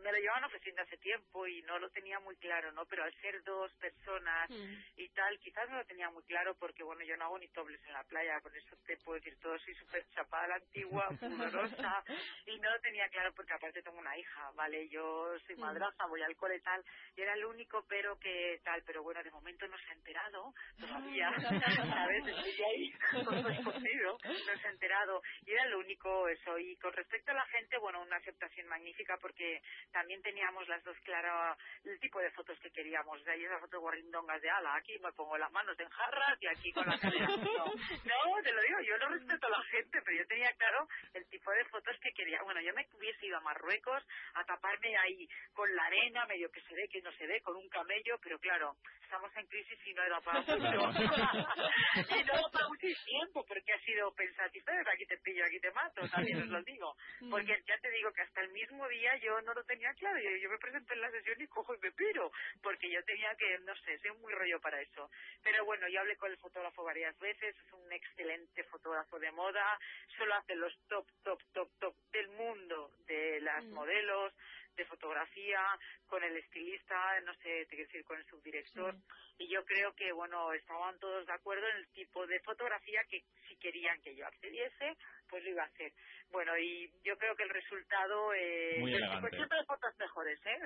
me lo llevaban ofreciendo hace tiempo y no lo tenía muy claro, ¿no? Pero al ser dos personas Mm. y tal, quizás no lo tenía muy claro porque, bueno, yo no hago ni tobles en la playa, con eso te puedo decir todo, soy súper chapada la antigua, pudorosa, y no lo tenía claro porque aparte tengo una hija, ¿vale? Yo soy Mm. madraza, voy al cole tal, y era el único pero que tal, pero bueno, de momento no se ha enterado todavía, ¿sabes? Estoy ahí, no he podido, no se ha enterado, y era lo único eso, y con respecto a la gente, bueno, una aceptación magnífica porque también teníamos las dos claro el tipo de fotos que queríamos. O sea, y esas fotos guarindongas de ala, aquí me pongo las manos en jarras y aquí con la cadera. No, no, te lo digo, yo no respeto a la gente, pero yo tenía claro el tipo de fotos que quería. Bueno, yo me hubiese ido a Marruecos a taparme ahí con la arena, medio que se ve, que no se ve, con un camello, pero claro, estamos en crisis y no era para mucho. y no para mucho tiempo, porque ha sido pensativo, aquí te pillo, aquí te mato, también os lo digo. Porque ya te digo que hasta el mismo día yo no lo tenía claro. Yo, yo me presenté en la sesión y cojo y me piro, porque yo tenía que, no sé, soy muy rollo para eso. Pero bueno, yo hablé con el fotógrafo varias veces, es un excelente fotógrafo de moda, solo hace los top, top, top, top del mundo de las modelos, de fotografía, con el estilista, no sé, te quiero decir, con el subdirector. Y yo creo que, bueno, estaban todos de acuerdo en el tipo de fotografía que si querían que yo accediese, pues lo iba a hacer. Bueno, y yo creo que el resultado... Eh, Muy elegante. pues siempre hay fotos mejores, ¿eh?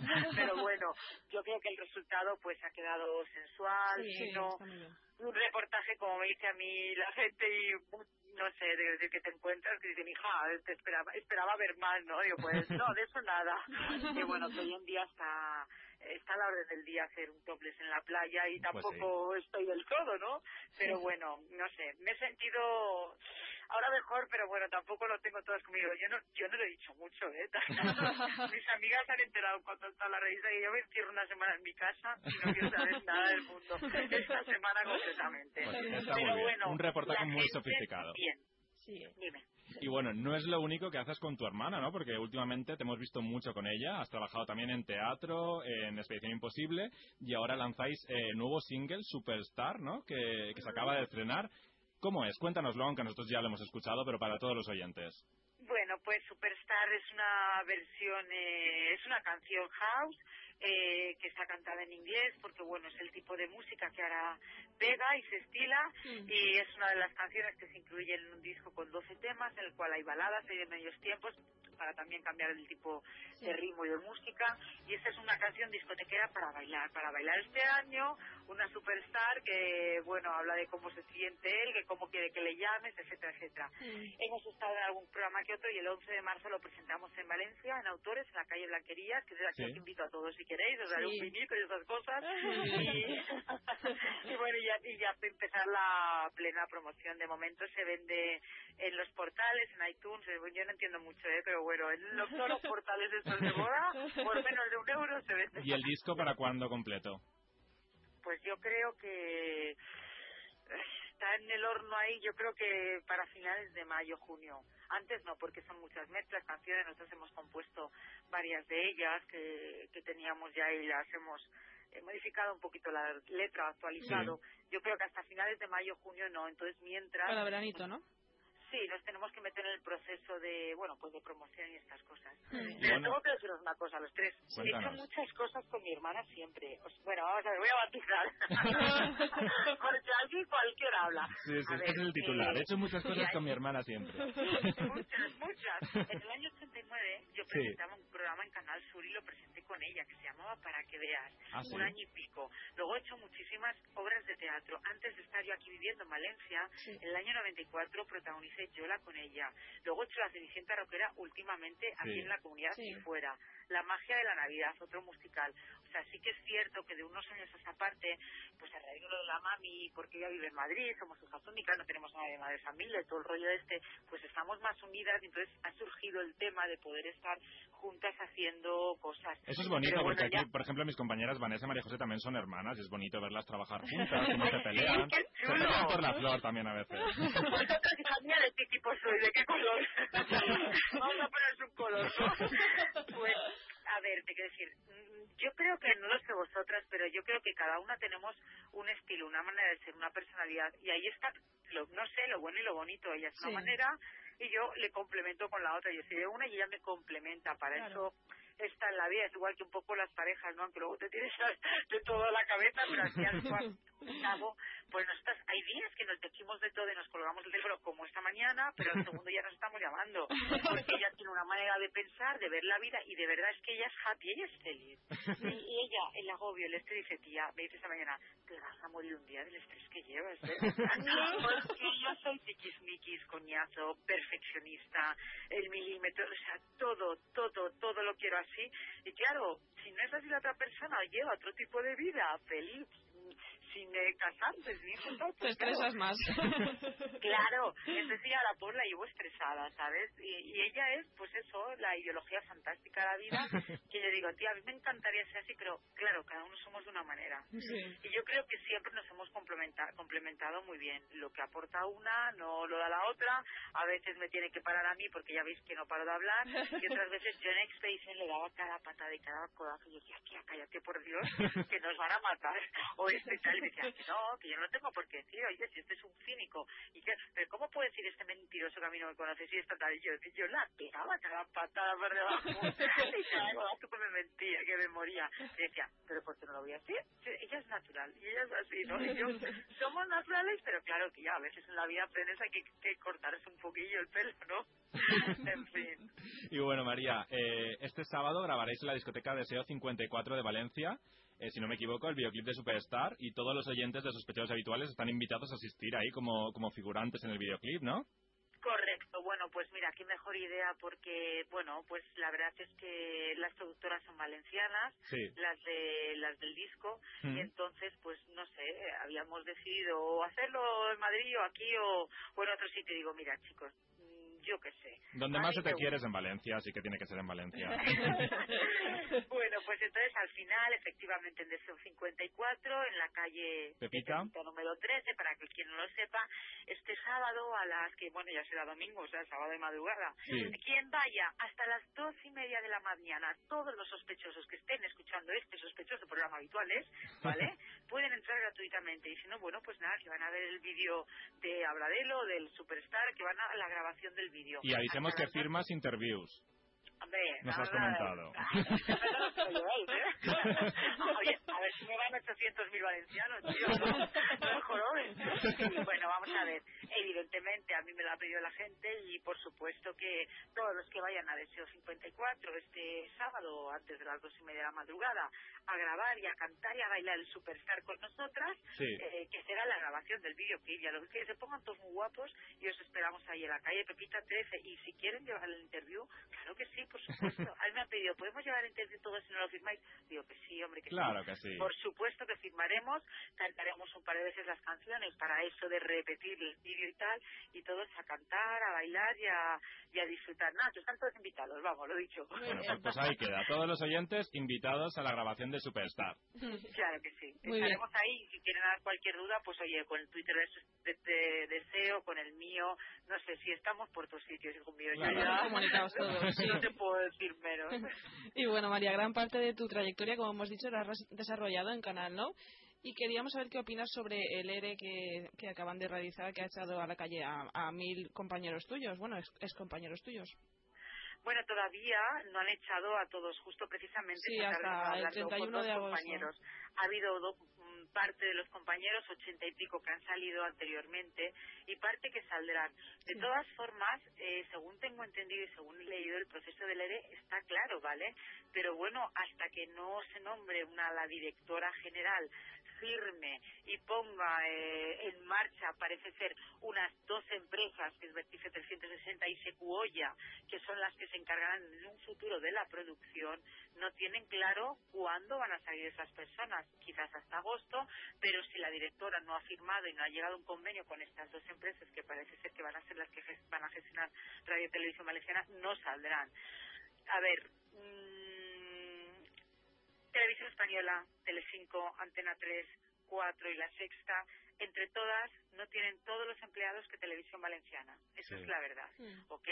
Pero bueno, yo creo que el resultado pues ha quedado sensual, Sí, sino un reportaje como me dice a mí la gente y sé, de, que te encuentras que dicen, hija, te esperaba, esperaba ver más, ¿no? Digo, pues no, de eso nada. Y bueno, que hoy en día está está a la orden del día hacer un topless en la playa y Pues tampoco estoy del todo, ¿no? Pero bueno, no sé, me he sentido ahora mejor, pero bueno, tampoco lo tengo todas conmigo. Yo no, yo no lo he dicho mucho, ¿eh? Mis amigas han enterado cuando está la revista y yo me encierro una semana en mi casa y no quiero saber nada del mundo. Esta semana completamente. Pues pero bueno, Un reportaje muy sofisticado. Bien, Sí. dime. Y bueno, no es lo único que haces con tu hermana, ¿no? Porque últimamente te hemos visto mucho con ella. Has trabajado también en teatro, en Expedición Imposible, y ahora lanzáis eh, nuevo single, Superstar, ¿no? Que, que se acaba de estrenar. ¿Cómo es? Cuéntanoslo, aunque nosotros ya lo hemos escuchado, pero para todos los oyentes. Bueno, pues Superstar es una versión, eh, es una canción house eh, que está cantada en inglés porque, bueno, es el tipo de música que ahora pega y se estila y es una de las canciones que se incluye en un disco con 12 temas en el cual hay baladas, hay de medios tiempos para también cambiar el tipo de ritmo y de música y esta es una canción discotequera para bailar, para bailar este año, una superstar que, bueno, habla de cómo se siente él, que cómo quiere que le llames, etcétera, etcétera. Hemos estado en algún programa que otro y el 11 de marzo lo presentamos en Valencia, en Autores, en la calle Blanquerías, que desde aquí Sí. os invito a todos si queréis, os daré Sí. un vinito y esas cosas. y, y bueno, y ya, y ya empezar la plena promoción. De momento se vende en los portales, en iTunes, yo no entiendo mucho, ¿eh? pero bueno, en los, todos los portales estos de boda, por menos de un euro se vende. ¿Y el disco para cuándo completo? Pues yo creo que está en el horno ahí, yo creo que para finales de mayo, junio. Antes no, porque son muchas mezclas, canciones, nosotros hemos compuesto varias de ellas que, que teníamos ya y las hemos eh, modificado un poquito la letra, actualizado. Yo creo que hasta finales de mayo, junio no, entonces mientras... Para veranito, ¿no? Sí, nos tenemos que meter en el proceso de, bueno, pues de promoción y estas cosas. Y Pero bueno- tengo que deciros una cosa, los tres. He hecho Cuéntanos. muchas cosas con mi hermana siempre. Bueno, vamos a ver, voy a bautizar. Porque aquí cualquiera habla. Sí, sí, A este ver, es el titular. eh, He hecho muchas sí, cosas con mi hermana siempre. Muchas, muchas. En el año 89 yo Sí. presentaba un programa en Canal Sur y lo presenté con ella, que se llamaba Para que veas, Ah, ¿sí? un año y pico. Luego he hecho muchísimas obras de teatro. Antes de estar yo aquí viviendo en Valencia, en el año 94 protagonicé Yola con ella. Luego he hecho La Cenicienta Roquera últimamente aquí Sí. en la comunidad Sí. y fuera. La magia de la Navidad, otro musical. O sea, sí que es cierto que de unos años a esta parte, pues a raíz de la mami, porque ella vive en Madrid, somos hijas únicas, no tenemos a nadie más de familia, y todo el rollo este, pues estamos más unidas y entonces ha surgido el tema de poder estar juntas haciendo cosas. Eso es bonito, bueno, porque ya- aquí, por ejemplo, mis compañeras Vanessa y María José también son hermanas y es bonito verlas trabajar juntas, cómo se pelean. Se pelean por la flor también a veces. ¿de qué tipo soy? ¿De qué color? Vamos a ponerse un color. Pues, a ver, te quiero decir, mm, yo creo que no lo sé vosotras, pero yo creo que cada una tenemos un estilo, una manera de ser, una personalidad, y ahí está, lo, no sé, lo bueno y lo bonito. Ella es Sí. una manera y yo le complemento con la otra. Yo soy de una y ella me complementa. Para Claro. eso está en la vida, es igual que un poco las parejas, ¿no? Aunque luego te tienes de todo a la cabeza, pero al final pues nosotras hay días que nos decimos de todo y nos colgamos el teléfono como esta mañana, pero al segundo ya nos estamos llamando. Porque ella tiene una manera de pensar, de ver la vida y de verdad es que ella es happy, ella es feliz. Y ella, el agobio, el estrés, dice, tía, me dice esta mañana, te vas a morir un día del estrés que llevas, ¿eh? Porque yo soy tiquismiquis, coñazo, perfeccionista, el milímetro, o sea, todo, todo, todo lo quiero así. Y claro, si no es así la otra persona, lleva otro tipo de vida, feliz, sin eh, casarse, hijos, todo, Te pues, estresas claro. más. Claro, entonces ya la pobre la llevo estresada, ¿sabes? Y, y ella es, pues eso, la ideología fantástica de la vida, que yo digo, tía, a mí me encantaría ser así, pero claro, cada uno somos de una manera. Y yo creo que siempre nos hemos complementa- complementado muy bien. Lo que aporta una no lo da la otra. A veces me tiene que parar a mí porque ya veis que no paro de hablar. Y otras veces yo en Expedition le daba cada patada y cada codazo. Y yo decía, tía, cállate por Dios, que nos van a matar. O este y tal. Y me decía, que no, que yo no tengo por qué decir, oye, si este es un cínico. Y que, pero ¿cómo puede decir este mentiroso que a mí no me conoce si esta tal? Y yo, yo la pegaba cada patada por debajo. Y cada codazo que me mentía, que me moría. Y decía, pero ¿por qué no lo voy a decir? Ella es natural y ella es así, ¿no? Y yo, somos naturales, pero claro que ya a veces en la vida aprendes hay que, que cortarse un poquillo el pelo, ¿no? en fin. Y bueno, María, eh, este sábado grabaréis en la discoteca Deseo 54 de Valencia, eh, si no me equivoco, el videoclip de Superstar, y todos los oyentes de Sospechosos Habituales están invitados a asistir ahí como, como figurantes en el videoclip, ¿no? Correcto, bueno, pues mira, qué mejor idea porque, bueno, pues la verdad es que las productoras son valencianas, Sí. las de las del disco, Mm. y entonces, pues no sé, habíamos decidido hacerlo en Madrid o aquí o, o en otro sitio. Y digo, mira, chicos, yo qué sé. Donde más se te me quiere es en Valencia, así que tiene que ser en Valencia. bueno, pues entonces al final, efectivamente, en Deseo 54, en la calle Pepita. Pepita número 13, para que quien no lo sepa, este sábado a las que, bueno, ya será domingo, o sea, sábado de madrugada, Sí. quien vaya hasta las dos y media de la mañana, todos los sospechosos que estén escuchando este sospechoso programa habituales, ¿vale? Pueden entrar gratuitamente. Y si no, bueno, pues nada, que van a ver el vídeo de Abradelo, del Superstar, que van a la grabación del vídeo. Y avisemos que firmas interviews. Hombre, Nos no, has comentado. no, Oye, a ver si me van 800.000 valencianos, tío. No, no. Bueno, vamos a ver. Evidentemente, a mí me lo ha pedido la gente y por supuesto que todos los que vayan a Deseo 54 este sábado, antes de las dos y media de la madrugada, a grabar y a cantar y a bailar el Superstar con nosotras, Sí. eh, que será la grabación del videoclip. Ya lo que se pongan todos muy guapos y os esperamos ahí en la calle Pepita 13. Y si quieren llevar el interview, claro que sí, por supuesto. A mí me han pedido, ¿podemos llevar el interview todos si no lo firmáis? Digo que sí, hombre, que Claro sí. que sí. Por supuesto que firmaremos, cantaremos un par de veces las canciones para eso de repetir el vídeo y tal, y todos a cantar, a bailar y a, y a disfrutar. Nada, están todos invitados, vamos, lo dicho. Bueno, pues, pues ahí queda. Todos los oyentes invitados a la grabación de Superstar. Claro que sí. Muy bien. Estaremos ahí. y Si quieren dar cualquier duda, pues oye, con el Twitter de, de- de Deseo, con el mío, no sé, si estamos por todos sitios, hijo mío. Claro, ya- comunicados todos, sí. No te puedo decir menos. Y bueno, María, gran parte de tu trayectoria, como hemos dicho, la has desarrollado en Canal No. Y queríamos saber qué opinas sobre el ERE que, que acaban de realizar, que ha echado a la calle a, a mil compañeros tuyos, bueno, ex, ex compañeros tuyos. Bueno, todavía no han echado a todos, justo precisamente Sí, tarde hasta el hablando con 31 dos de agosto. compañeros. Ha habido do- parte de los compañeros, ochenta y pico, que han salido anteriormente y parte que saldrán. De Sí. todas formas, eh, según tengo entendido y según he leído, el proceso del ERE está claro, ¿vale? Pero bueno, hasta que no se nombre una la directora general firme y ponga eh, en marcha, parece ser, unas dos empresas, que es Vertice 360 y Secuoya, que son las que se encargarán en un futuro de la producción, no tienen claro cuándo van a salir esas personas, quizás hasta agosto, pero si la directora no ha firmado y no ha llegado un convenio con estas dos empresas, que parece ser que van a ser las que van a gestionar Radio y Televisión Valenciana, no saldrán. A ver, mm, Televisión Española, Telecinco, Antena 3, 4 y La Sexta, entre todas no tienen todos los empleados que Televisión Valenciana. Eso Sí. es la verdad. ¿Ok?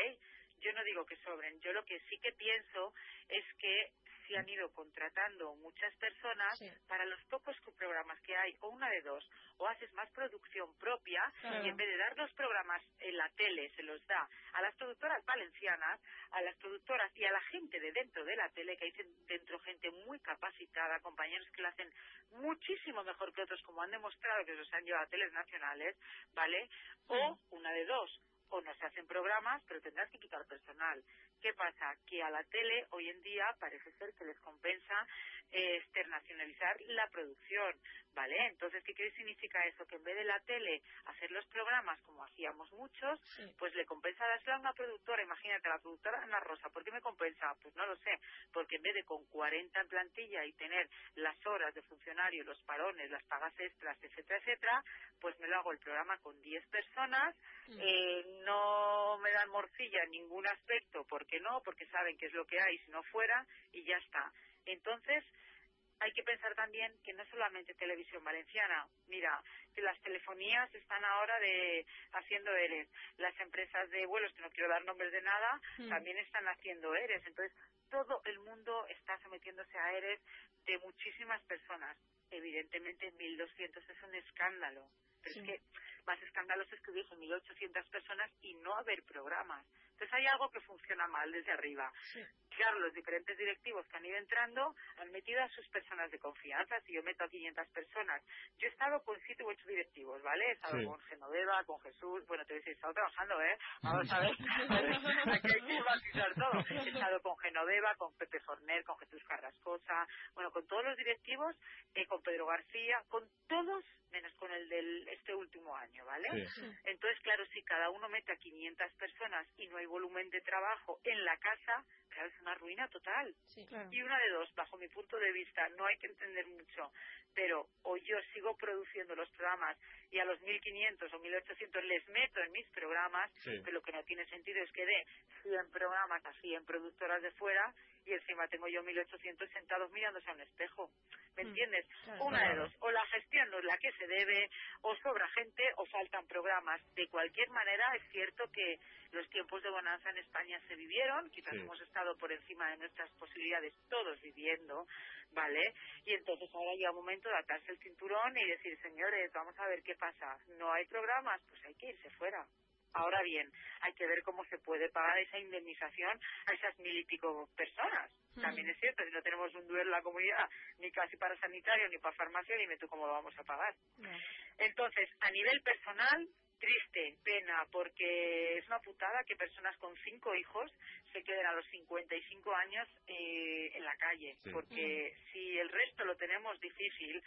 Yo no digo que sobren. Yo lo que sí que pienso es que sí han ido contratando muchas personas para los pocos programas que hay, o una de dos, o haces más producción propia y en vez de dar los programas en la tele se los da a las productoras valencianas, a las productoras y a la gente de dentro de la tele, que hay dentro gente muy capacitada, compañeros que lo hacen muchísimo mejor que otros, como han demostrado que se han llevado a teles nacionales, ¿vale? O una de dos, o no se hacen programas, pero tendrás que quitar personal. ¿Qué pasa? Que a la tele hoy en día parece ser que les compensa externacionalizar la producción, ¿vale? Entonces, ¿qué, significa eso? Que en vez de la tele hacer los programas como hacíamos muchos, pues le compensa dárselo a una productora. Imagínate, la productora Ana Rosa, ¿por qué me compensa? Pues no lo sé, porque en vez de con 40 en plantilla y tener las horas de funcionario, los parones, las pagas extras, etcétera, etcétera, pues me lo hago el programa con 10 personas, mm. eh, no me dan morcilla en ningún aspecto, porque no, porque saben que es lo que hay si no fuera y ya está. Entonces, hay que pensar también que no solamente televisión valenciana, mira, que las telefonías están ahora de haciendo ERES, las empresas de vuelos, que no quiero dar nombres de nada, mm. también están haciendo ERES, entonces todo el mundo está sometiéndose a ERES de muchísimas personas. Evidentemente 1.200 es un escándalo, pero es que más escandaloso es que hubiese 1.800 personas y no haber programas. Entonces hay algo que funciona mal desde arriba. Claro, los diferentes directivos que han ido entrando han metido a sus personas de confianza. Si yo meto a 500 personas, yo he estado con siete u ocho directivos, ¿vale? He estado con Genoveva, con Jesús, bueno, te voy a decir, he estado trabajando, ¿eh? Vamos a ver, aquí hay que matizar todo. He estado con Genoveva, con Pepe Forner, con Jesús Carrascosa, bueno, con todos los directivos, eh, con Pedro García, con todos menos con el del este último año, ¿vale? Entonces, claro, si cada uno mete a 500 personas y no hay volumen de trabajo en la casa, claro, es una ruina total. Y una de dos, bajo mi punto de vista, no hay que entender mucho, pero o yo sigo produciendo los programas y a los 1.500 o 1.800 les meto en mis programas, pero lo que no tiene sentido es que dé 100 programas a 100 productoras de fuera y encima tengo yo 1.800 sentados mirándose a un espejo. ¿Me mm, entiendes? Una de dos. O la gestión no es la que se debe, o sobra gente, o faltan programas. De cualquier manera, es cierto que los tiempos de bonanza en España se vivieron, quizás hemos estado por encima de nuestras posibilidades todos viviendo, ¿vale? Y entonces ahora llega un momento de atarse el cinturón y decir, señores, vamos a ver qué pasa. No hay programas, pues hay que irse fuera. Ahora bien, hay que ver cómo se puede pagar esa indemnización a esas mil y pico personas. También es cierto, si no tenemos un duelo en la comunidad, ni casi para sanitario, ni para farmacia, dime tú cómo lo vamos a pagar. Entonces, a nivel personal, triste, pena, porque es una putada que personas con cinco hijos se queden a los 55 años eh, en la calle, porque si el resto lo tenemos difícil,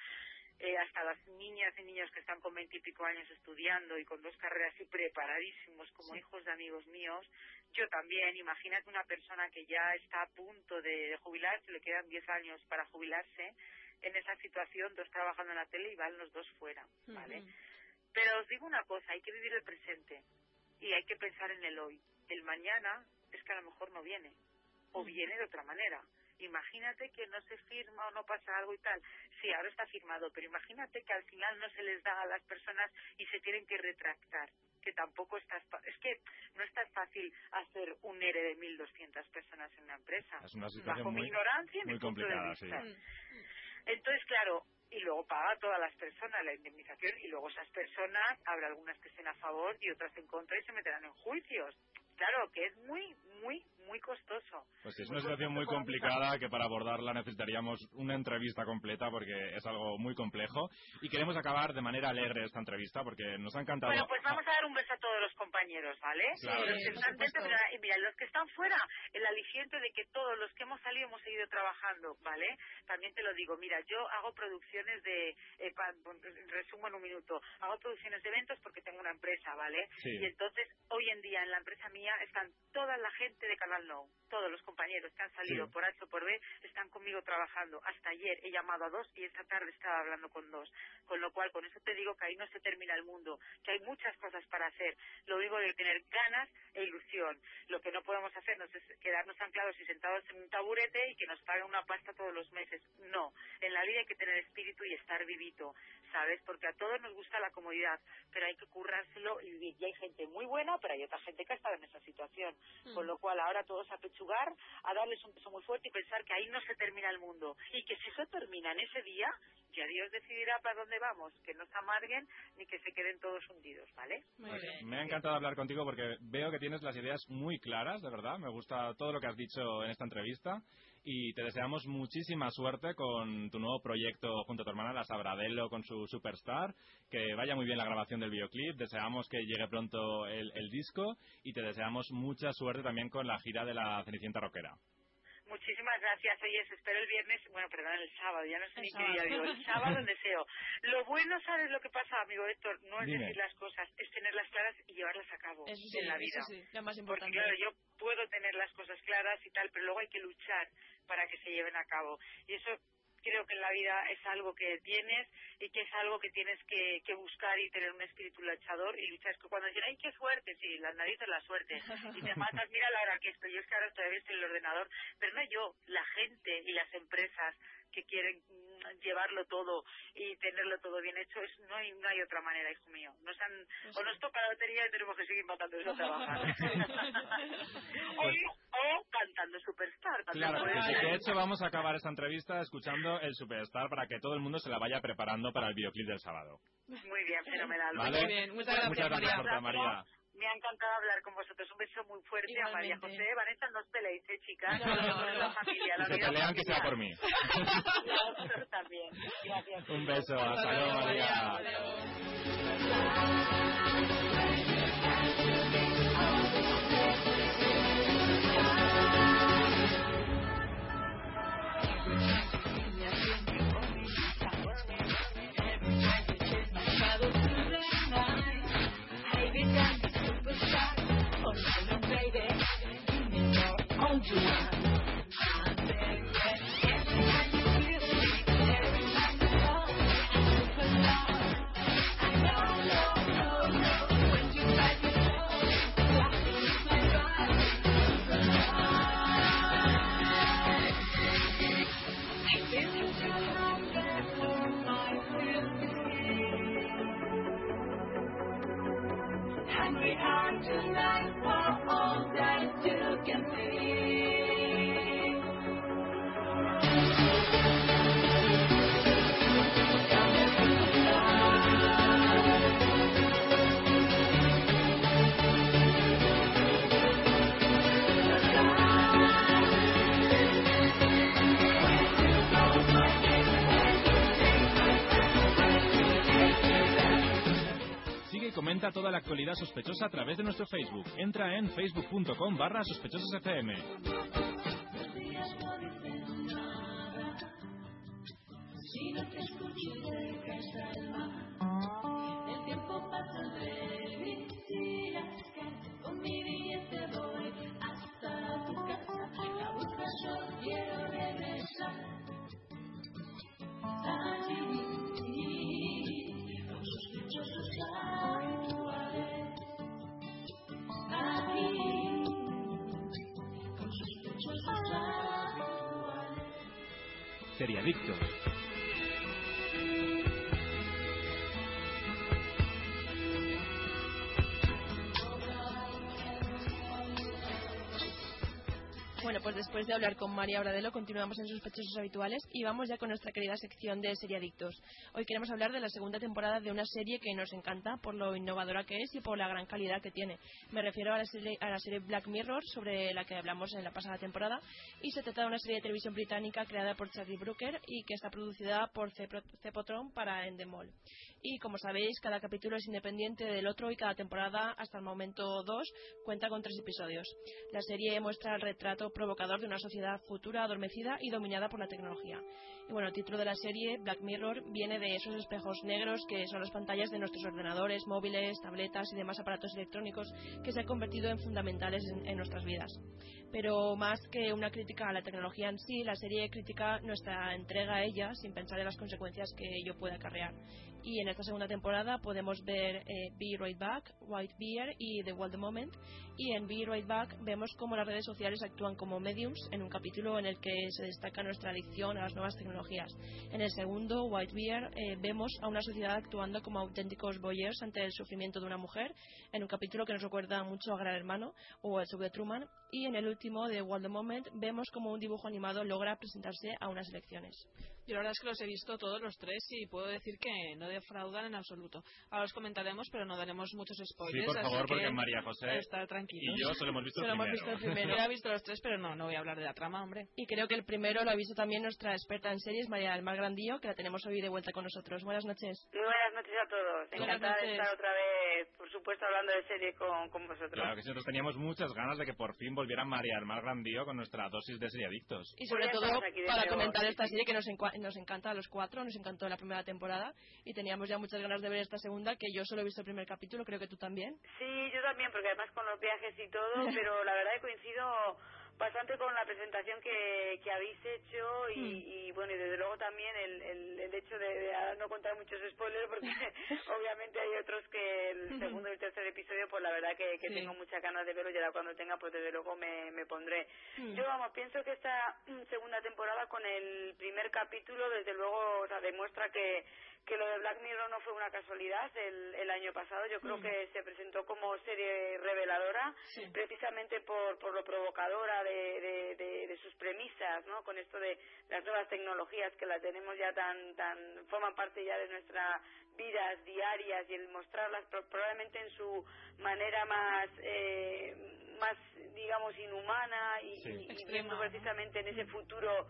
eh, hasta las niñas y niños que están con veintipico años estudiando y con dos carreras y preparadísimos como hijos de amigos míos, yo también, imagínate una persona que ya está a punto de, jubilarse, le quedan diez años para jubilarse, en esa situación, dos trabajando en la tele y van los dos fuera, ¿vale? Pero os digo una cosa, hay que vivir el presente y hay que pensar en el hoy. El mañana es que a lo mejor no viene, o viene de otra manera. Imagínate que no se firma o no pasa algo y tal. Sí, ahora está firmado, pero imagínate que al final no se les da a las personas y se tienen que retractar que tampoco está es que no es tan fácil hacer un ERE de 1.200 personas en una empresa es una situación bajo muy, mi ignorancia y muy complicada sí. entonces claro y luego paga a todas las personas la indemnización y luego esas personas habrá algunas que estén a favor y otras en contra y se meterán en juicios claro que es muy muy muy costoso. Pues es una situación muy complicada que para abordarla necesitaríamos una entrevista completa porque es algo muy complejo. Y queremos acabar de manera alegre esta entrevista porque nos ha encantado. Bueno, pues vamos a dar un beso a todos los compañeros, ¿vale? Claro. Los que están dentro, y mira, los que están fuera, el aliciente de que todos los que hemos salido hemos seguido trabajando, ¿vale? También te lo digo, mira, yo hago producciones de, eh, resumo en un minuto, hago producciones de eventos porque tengo una empresa, ¿vale? Y entonces, hoy en día en la empresa mía están toda la gente de Canal no. Todos los compañeros que han salido por H o por B están conmigo trabajando. Hasta ayer he llamado a dos y esta tarde estaba hablando con dos. Con lo cual, con eso te digo que ahí no se termina el mundo, que hay muchas cosas para hacer. Lo digo de tener ganas e ilusión. Lo que no podemos hacernos es quedarnos anclados y sentados en un taburete y que nos paguen una pasta todos los meses. No. En la vida hay que tener espíritu y estar vivito. ¿Sabes? Porque a todos nos gusta la comodidad, pero hay que currárselo y vivir. Y hay gente muy buena, pero hay otra gente que ha estado en esa situación. Mm. Con lo cual, ahora todos a pechugar, a darles un peso muy fuerte y pensar que ahí no se termina el mundo. Y que si eso termina en ese día, ya Dios decidirá para dónde vamos, que no se amarguen ni que se queden todos hundidos, ¿vale? Pues me ha encantado hablar contigo porque veo que tienes las ideas muy claras, de verdad. Me gusta todo lo que has dicho en esta entrevista y te deseamos muchísima suerte con tu nuevo proyecto junto a tu hermana, la Sabradelo, con su Superstar. Que vaya muy bien la grabación del videoclip. Deseamos que llegue pronto el, el disco y te deseamos mucha suerte también con la gira de la Cenicienta Rockera. Muchísimas gracias. Oye, os espero el viernes, bueno, perdón, el sábado, ya no sé El ni qué día digo, el sábado deseo. Lo bueno, ¿sabes lo que pasa, amigo Héctor? No es Dime. decir las cosas, es tenerlas claras y llevarlas a cabo Eso sí, en la eso vida. sí, lo más Porque importante. claro, yo puedo tener las cosas claras y tal, pero luego hay que luchar para que se lleven a cabo. Y eso creo que en la vida es algo que tienes y que es algo que tienes que, que buscar y tener un espíritu luchador y luchar. Es que cuando dicen, ¡ay, qué suerte! Sí, las narices la suerte. Y te matas, mira la hora que estoy. Yo es que ahora todavía estoy en el ordenador, pero no yo, la gente y las empresas que quieren mm, llevarlo todo y tenerlo todo bien hecho, es, no, hay, no hay otra manera, hijo mío. Nos han, o nos toca la lotería y tenemos que seguir matando a trabajar. o, o cantando Superstar. también Claro, ser. de hecho vamos a acabar esta entrevista escuchando el Superstar para que todo el mundo se la vaya preparando para el videoclip del sábado. Muy bien, fenomenal. ¿Vale? Muy bien, muchas gracias, Jorge María. Me ha encantado hablar con vosotros. Un beso muy fuerte a María Igualmente. José. Vanessa, no os peleéis, ¿eh, chicas? No, no, no. La familia, la se pelean, que sea por mí. Y a vosotros también. Gracias. Un beso, hasta luego, María. Toda la actualidad sospechosa a través de nuestro Facebook. Entra en facebook.com barra sospechososfm. Después de hablar con María Bradelo, continuamos en Sospechosos Habituales y vamos ya con nuestra querida sección de Seriadictos. Hoy queremos hablar de la segunda temporada de una serie que nos encanta por lo innovadora que es y por la gran calidad que tiene. Me refiero a la serie, a la serie Black Mirror, sobre la que hablamos en la pasada temporada, y se trata de una serie de televisión británica creada por Charlie Brooker y que está producida por Cepotron para Endemol. Y como sabéis, cada capítulo es independiente del otro y cada temporada, hasta el momento 2, cuenta con tres episodios. La serie muestra el retrato provocador de una sociedad futura adormecida y dominada por la tecnología. Y bueno, el título de la serie, Black Mirror, viene de esos espejos negros que son las pantallas de nuestros ordenadores, móviles, tabletas y demás aparatos electrónicos que se han convertido en fundamentales en, en nuestras vidas. Pero más que una crítica a la tecnología en sí, la serie critica nuestra entrega a ella sin pensar en las consecuencias que ello puede acarrear. Y en esta segunda temporada podemos ver eh, Be Right Back, White Beer y The World Moment. Y en Be Right Back vemos cómo las redes sociales actúan como mediums en un capítulo en el que se destaca nuestra adicción a las nuevas tecnologías. En el segundo, White Bear, eh, vemos a una sociedad actuando como auténticos boyers ante el sufrimiento de una mujer, en un capítulo que nos recuerda mucho a Gran Hermano o el Show de Truman. Y en el último, de the Moment, vemos como un dibujo animado logra presentarse a unas elecciones. Yo la verdad es que los he visto todos los tres y puedo decir que no defraudan en absoluto. Ahora los comentaremos, pero no daremos muchos spoilers. Sí, por favor, así porque que María José estar tranquilos. y yo solo hemos visto el Solo hemos primero. visto el primero. Yo he visto los tres, pero no, no voy a hablar de la trama, hombre. Y creo que el primero lo ha visto también nuestra experta en series, María del Mar Grandío, que la tenemos hoy de vuelta con nosotros. Buenas noches. Muy buenas noches a todos. Encantada de estar otra vez, por supuesto, hablando de serie con, con vosotros. Claro que sí, nosotros teníamos muchas ganas de que por fin volviera María Mar Grandío con nuestra dosis de seriadictos. Y sobre todo para nuevo. comentar esta serie que nos, encua- nos encanta a los cuatro, nos encantó la primera temporada y teníamos ya muchas ganas de ver esta segunda, que yo solo he visto el primer capítulo, creo que tú también. Sí, yo también, porque además con los viajes y todo, pero la verdad que coincido bastante con la presentación que, que habéis hecho y, Mm. y, bueno, y desde luego también el, el, el hecho de, de ahora no contar muchos spoilers, porque obviamente hay otros que el segundo y el tercer episodio, pues la verdad que, que Sí. tengo muchas ganas de verlo y ahora cuando tenga, pues desde luego me, me pondré. Mm. Yo, vamos, pienso que esta mm, segunda temporada con el primer capítulo, desde luego, o sea, demuestra que, que lo de Black Mirror no fue una casualidad el, el año pasado. Yo creo Mm. que se presentó como serie reveladora, Sí. precisamente por, por lo provocadora de, de, de- de sus premisas, ¿no? Con esto de las nuevas tecnologías que las tenemos ya tan, tan, forman parte ya de nuestras vidas diarias y el mostrarlas pro- probablemente en su manera más, eh, más, digamos, inhumana y, Sí. y- viendo precisamente en ese futuro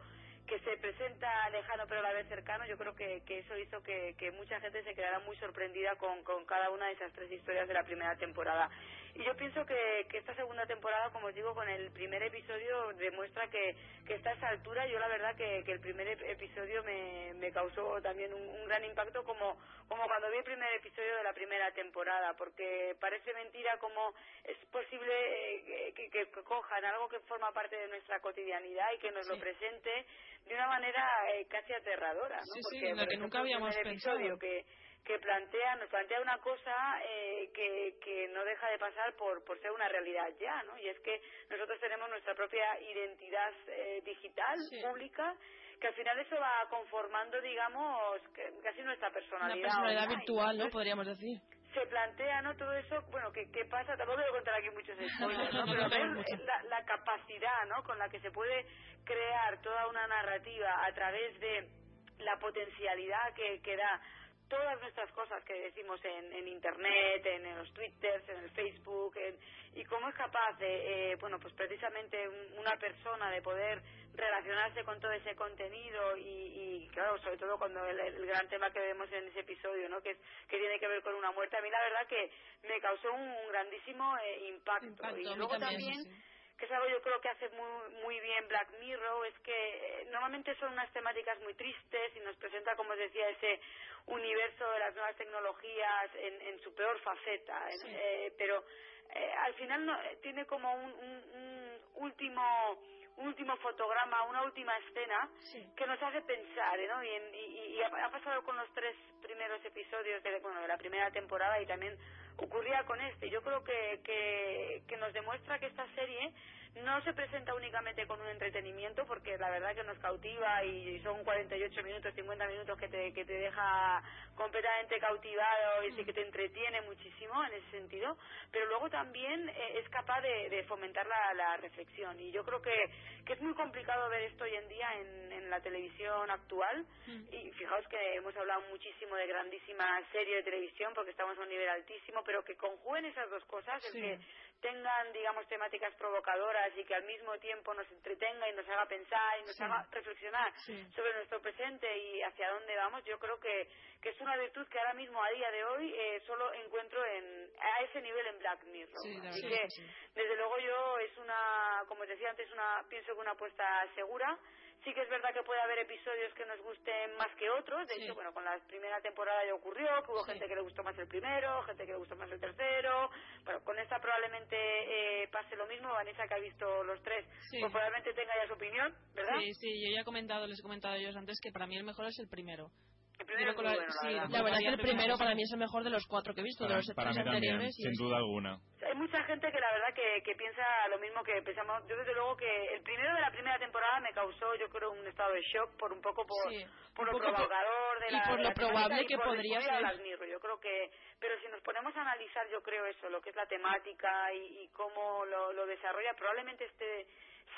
que se presenta lejano pero a la vez cercano, yo creo que, que eso hizo que, que mucha gente se quedara muy sorprendida con, con cada una de esas tres historias de la primera temporada. Y yo pienso que, que esta segunda temporada, como os digo, con el primer episodio demuestra que, que está a esa altura. Yo la verdad que, que el primer ep- episodio me, me causó también un, un gran impacto como, como cuando vi el primer episodio de la primera temporada, porque parece mentira como es posible eh, que, que- que cojan algo que forma parte de nuestra cotidianidad y que nos lo presente de una manera eh, casi aterradora, ¿no? Sí, sí, Porque, en la por que ejemplo, nunca habíamos pensado. que que plantea nos plantea una cosa eh, que, que no deja de pasar por, por ser una realidad ya, ¿no? Y es que nosotros tenemos nuestra propia identidad eh, digital Sí. pública que al final eso va conformando, digamos, que- casi nuestra Una personalidad. personalidad online. virtual, ¿no? Podríamos decir. se plantea no todo eso bueno ¿qué, qué pasa tampoco voy a contar aquí muchos spoilers No, pero la, la capacidad no con la que se puede crear toda una narrativa a través de la potencialidad que, que da todas nuestras cosas que decimos en, en internet, en, los twitters, en el Facebook, en- y cómo es capaz de, eh, bueno, pues precisamente un- una persona de poder relacionarse con todo ese contenido y, y, claro, sobre todo cuando el, el gran tema que vemos en ese episodio, ¿no? Que es que tiene que ver con una muerte, a mí la verdad que me causó un, un grandísimo eh, impacto. Y luego también, también sí. Que es algo yo creo que hace muy muy bien Black Mirror es que eh, normalmente son unas temáticas muy tristes y nos presenta como os decía ese universo de las nuevas tecnologías en, en su peor faceta Sí. eh, pero eh, al final no, eh, tiene como un, un- un último último fotograma, una última escena Sí. que nos hace pensar, ¿no? Y, en- y- ha pasado con los tres primeros episodios de, bueno, de la primera temporada y también ocurría con este. Yo creo que, que, que nos demuestra que esta serie no se presenta únicamente con un entretenimiento, porque la verdad que nos cautiva y son 48 minutos, 50 minutos que te, que te deja completamente cautivado y sí que te entretiene muchísimo en ese sentido, pero luego también eh, es capaz de, de fomentar la, la reflexión. Y yo creo que, que es muy complicado ver esto hoy en día en, en la televisión actual. Y fijaos que hemos hablado muchísimo de grandísimas series de televisión porque estamos a un nivel altísimo, pero que conjuguen esas dos cosas, Sí. el que tengan, digamos, temáticas provocadoras y que al mismo tiempo nos entretenga y nos haga pensar y nos Sí. haga reflexionar Sí. sobre nuestro presente y hacia dónde vamos, yo creo que, que es una virtud que ahora mismo, a día de hoy, eh, solo encuentro en, a ese nivel en Black Mirror. Sí, Así que, desde luego yo es una, como os decía antes, una, pienso que una apuesta segura. Sí que es verdad que puede haber episodios que nos gusten más que otros. De Sí. hecho, bueno, con la primera temporada ya ocurrió que hubo Sí. gente que le gustó más el primero, gente que le gustó más el tercero. Bueno, con esta probablemente eh, pase lo mismo. Vanessa, que ha visto los tres, Sí. pues probablemente tenga ya su opinión, ¿verdad? Sí, sí, yo ya he comentado, les he comentado a ellos antes que para mí el mejor es el primero. El primero bueno, sí, la verdad. la verdad es que el primero para mí es el mejor de los cuatro que he visto, Para, de los para tres mí también, anteriores. y sin es- duda alguna. Hay mucha gente que la verdad que, que piensa lo mismo que pensamos. Yo desde luego que el primero de la primera temporada me causó, yo creo, un estado de shock por un poco por, Sí, por un lo poco por- provocador de y la por de lo probable y que por podría ser. Yo creo que, pero si nos ponemos a analizar, yo creo eso, lo que es la temática y, y cómo lo, lo desarrolla, probablemente este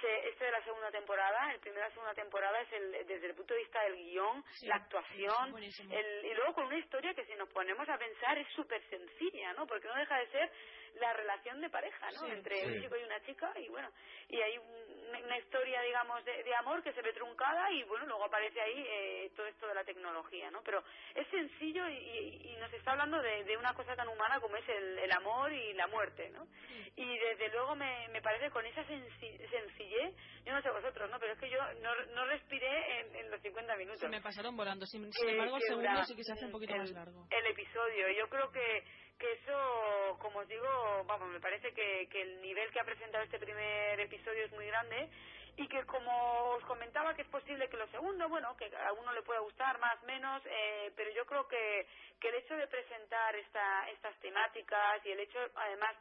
se- este de la segunda temporada, el primero de la segunda temporada es el, desde el punto de vista del guion, Sí, la actuación, el, y luego con una historia que si nos ponemos a pensar es súper sencilla, ¿no? Porque no deja de ser la relación de pareja, ¿no? Sí. Entre Sí. un chico y una chica y bueno, y hay un- una historia, digamos, de, de amor que se ve truncada y bueno, luego aparece ahí eh, todo esto de la tecnología, ¿no? Pero es sencillo y, y- y nos está hablando de, de una cosa tan humana como es el, el amor y la muerte, ¿no? Y desde luego me, me parece con esa senci- sencillez, yo no sé vosotros, ¿no? Pero es que yo no, no respiré en, en los 50 minutos Se me pasaron volando. Sin, sin que- embargo, el segundo sí que se hace un poquito el, más largo. El episodio. Yo creo que, que eso, como os digo, vamos, me parece que, que el nivel que ha presentado este primer episodio es muy grande y que como os comentaba que es posible que lo segundo, bueno, que a uno le pueda gustar más, menos, eh, pero yo creo que, que el hecho de presentar esta, estas temáticas y el hecho, además,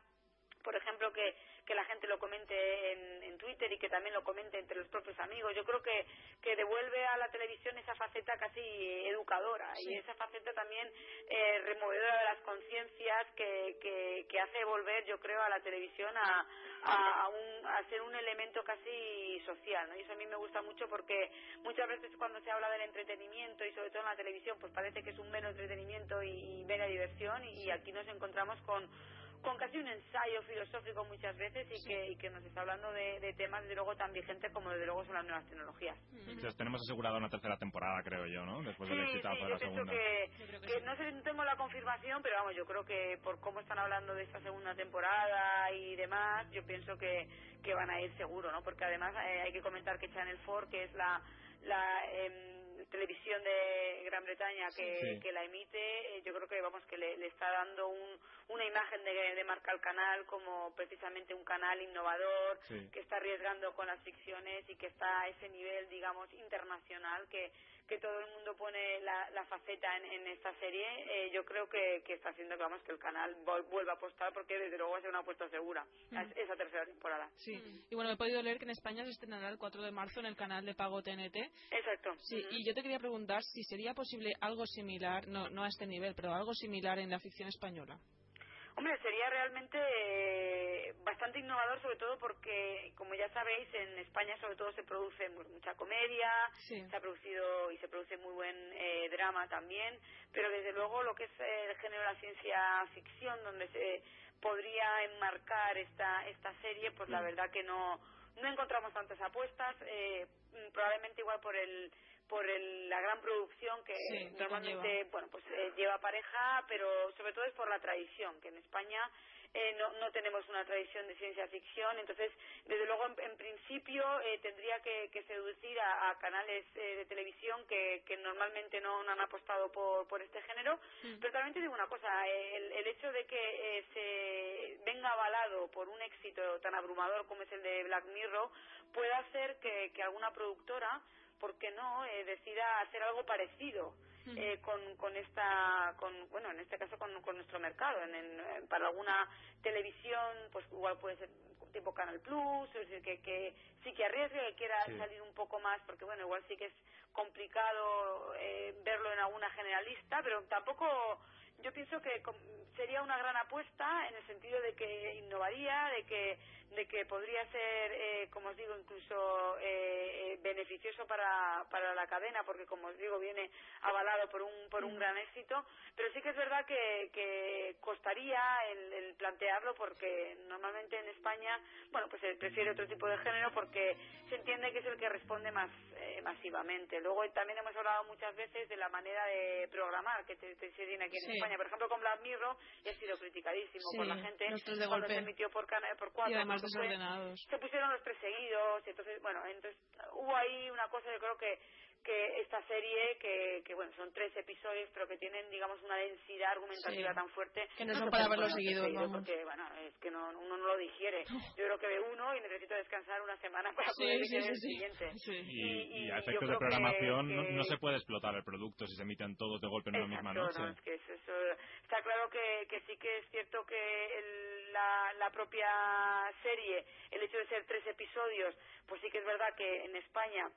por ejemplo, que, que la gente lo comente en, en Twitter y que también lo comente entre los propios amigos. Yo creo que, que devuelve a la televisión esa faceta casi educadora y esa faceta también eh, removedora de las conciencias que, que, que hace volver, yo creo, a la televisión a, a, a un, a ser un elemento casi social. ¿no? Y eso a mí me gusta mucho porque muchas veces cuando se habla del entretenimiento y sobre todo en la televisión, pues parece que es un mero entretenimiento y, y mera diversión y aquí nos encontramos con con casi un ensayo filosófico muchas veces y que, y que nos está hablando de, de temas desde luego tan vigentes como desde luego son las nuevas tecnologías. Entonces tenemos asegurada una tercera temporada, creo yo, ¿no? Después del Sí, exitazo sí, de yo la pienso segunda. que, que no sé si tengo la confirmación, pero vamos, yo creo que por cómo están hablando de esta segunda temporada y demás, yo pienso que, que van a ir seguro, ¿no? Porque además eh, hay que comentar que Channel 4, que es la, la em, televisión de Gran Bretaña que, Sí. que la emite, eh, yo creo que vamos que le, le está dando un, una imagen de, de marca al canal como precisamente un canal innovador Sí. que está arriesgando con las ficciones y que está a ese nivel, digamos, internacional que, que todo el mundo pone la, la faceta en, en esta serie. Eh, yo creo que, que está haciendo que, vamos, que el canal vuelva a apostar porque desde luego va a ser una apuesta segura Ujú. esa tercera temporada. Sí. Y bueno, he podido leer que en España se estrenará el 4 de marzo en el canal de pago TNT. Exacto. Sí, y yo te quería preguntar si sería posible algo similar, no, no a este nivel, pero algo similar en la ficción española. Hombre, sería realmente eh, bastante innovador, sobre todo porque, como ya sabéis, en España sobre todo se produce mu- mucha comedia, Sí. se ha producido y se produce muy buen eh, drama también, pero desde luego lo que es el género de la ciencia ficción, donde se podría enmarcar esta esta serie, pues la Mm. verdad que no no encontramos tantas apuestas, eh, probablemente igual por el por el- la gran producción que Sí, normalmente conlleva. bueno pues eh, lleva pareja pero sobre todo es por la tradición que en España eh, no, no tenemos una tradición de ciencia ficción. Entonces desde luego en, en principio eh, tendría que, que seducir a, a canales eh, de televisión que, que normalmente no, no han apostado por, por este género. Pero también te digo una cosa el, el hecho de que eh, se venga avalado por un éxito tan abrumador como es el de Black Mirror puede hacer que, que alguna productora ¿por qué no?, eh, decida hacer algo parecido eh, con, con esta, con, bueno, en este caso con, con nuestro mercado. En, en- eh, para alguna televisión, pues igual puede ser tipo Canal Plus, es decir, que, que sí que arriesgue, que quiera Sí. salir un poco más, porque bueno, igual sí que es complicado eh, verlo en alguna generalista, pero tampoco yo pienso que sería una gran apuesta en el sentido de que innovaría, de que de que podría ser, eh, como os digo, incluso eh, eh, beneficioso para, para la cadena, porque como os digo, viene avalado por un, por un gran éxito, pero sí que es verdad que, que costaría el, el plantearlo porque normalmente en España, bueno, pues se prefiere otro tipo de género porque se entiende que es el que responde más eh, masivamente. Luego también hemos hablado muchas veces de la manera de programar que se tiene aquí en Sí. España. Por ejemplo, con Black Mirror y ha sido criticadísimo por Sí, la gente de cuando golpe. se emitió por, por cuatro. Y además fue- desordenados. se pusieron los tres seguidos y entonces bueno entonces hubo ahí una cosa yo creo que que esta serie, que, que bueno, son tres episodios, pero que tienen, digamos, una densidad argumentativa Sí. tan fuerte. Que no se son para verlo poner seguido, seguidos vamos. Porque, bueno, es que no, uno no lo digiere. Yo creo que ve uno y necesito descansar una semana para Sí, poder sí, el sí. siguiente. Y, y a yo efectos de programación que- no, que- no se puede explotar el producto si se emiten todos de golpe en una misma Exacto, noche. no, es que eso, eso- está claro que, que sí que es cierto que el- la, la propia serie, el hecho de ser tres episodios, pues sí que es verdad que en España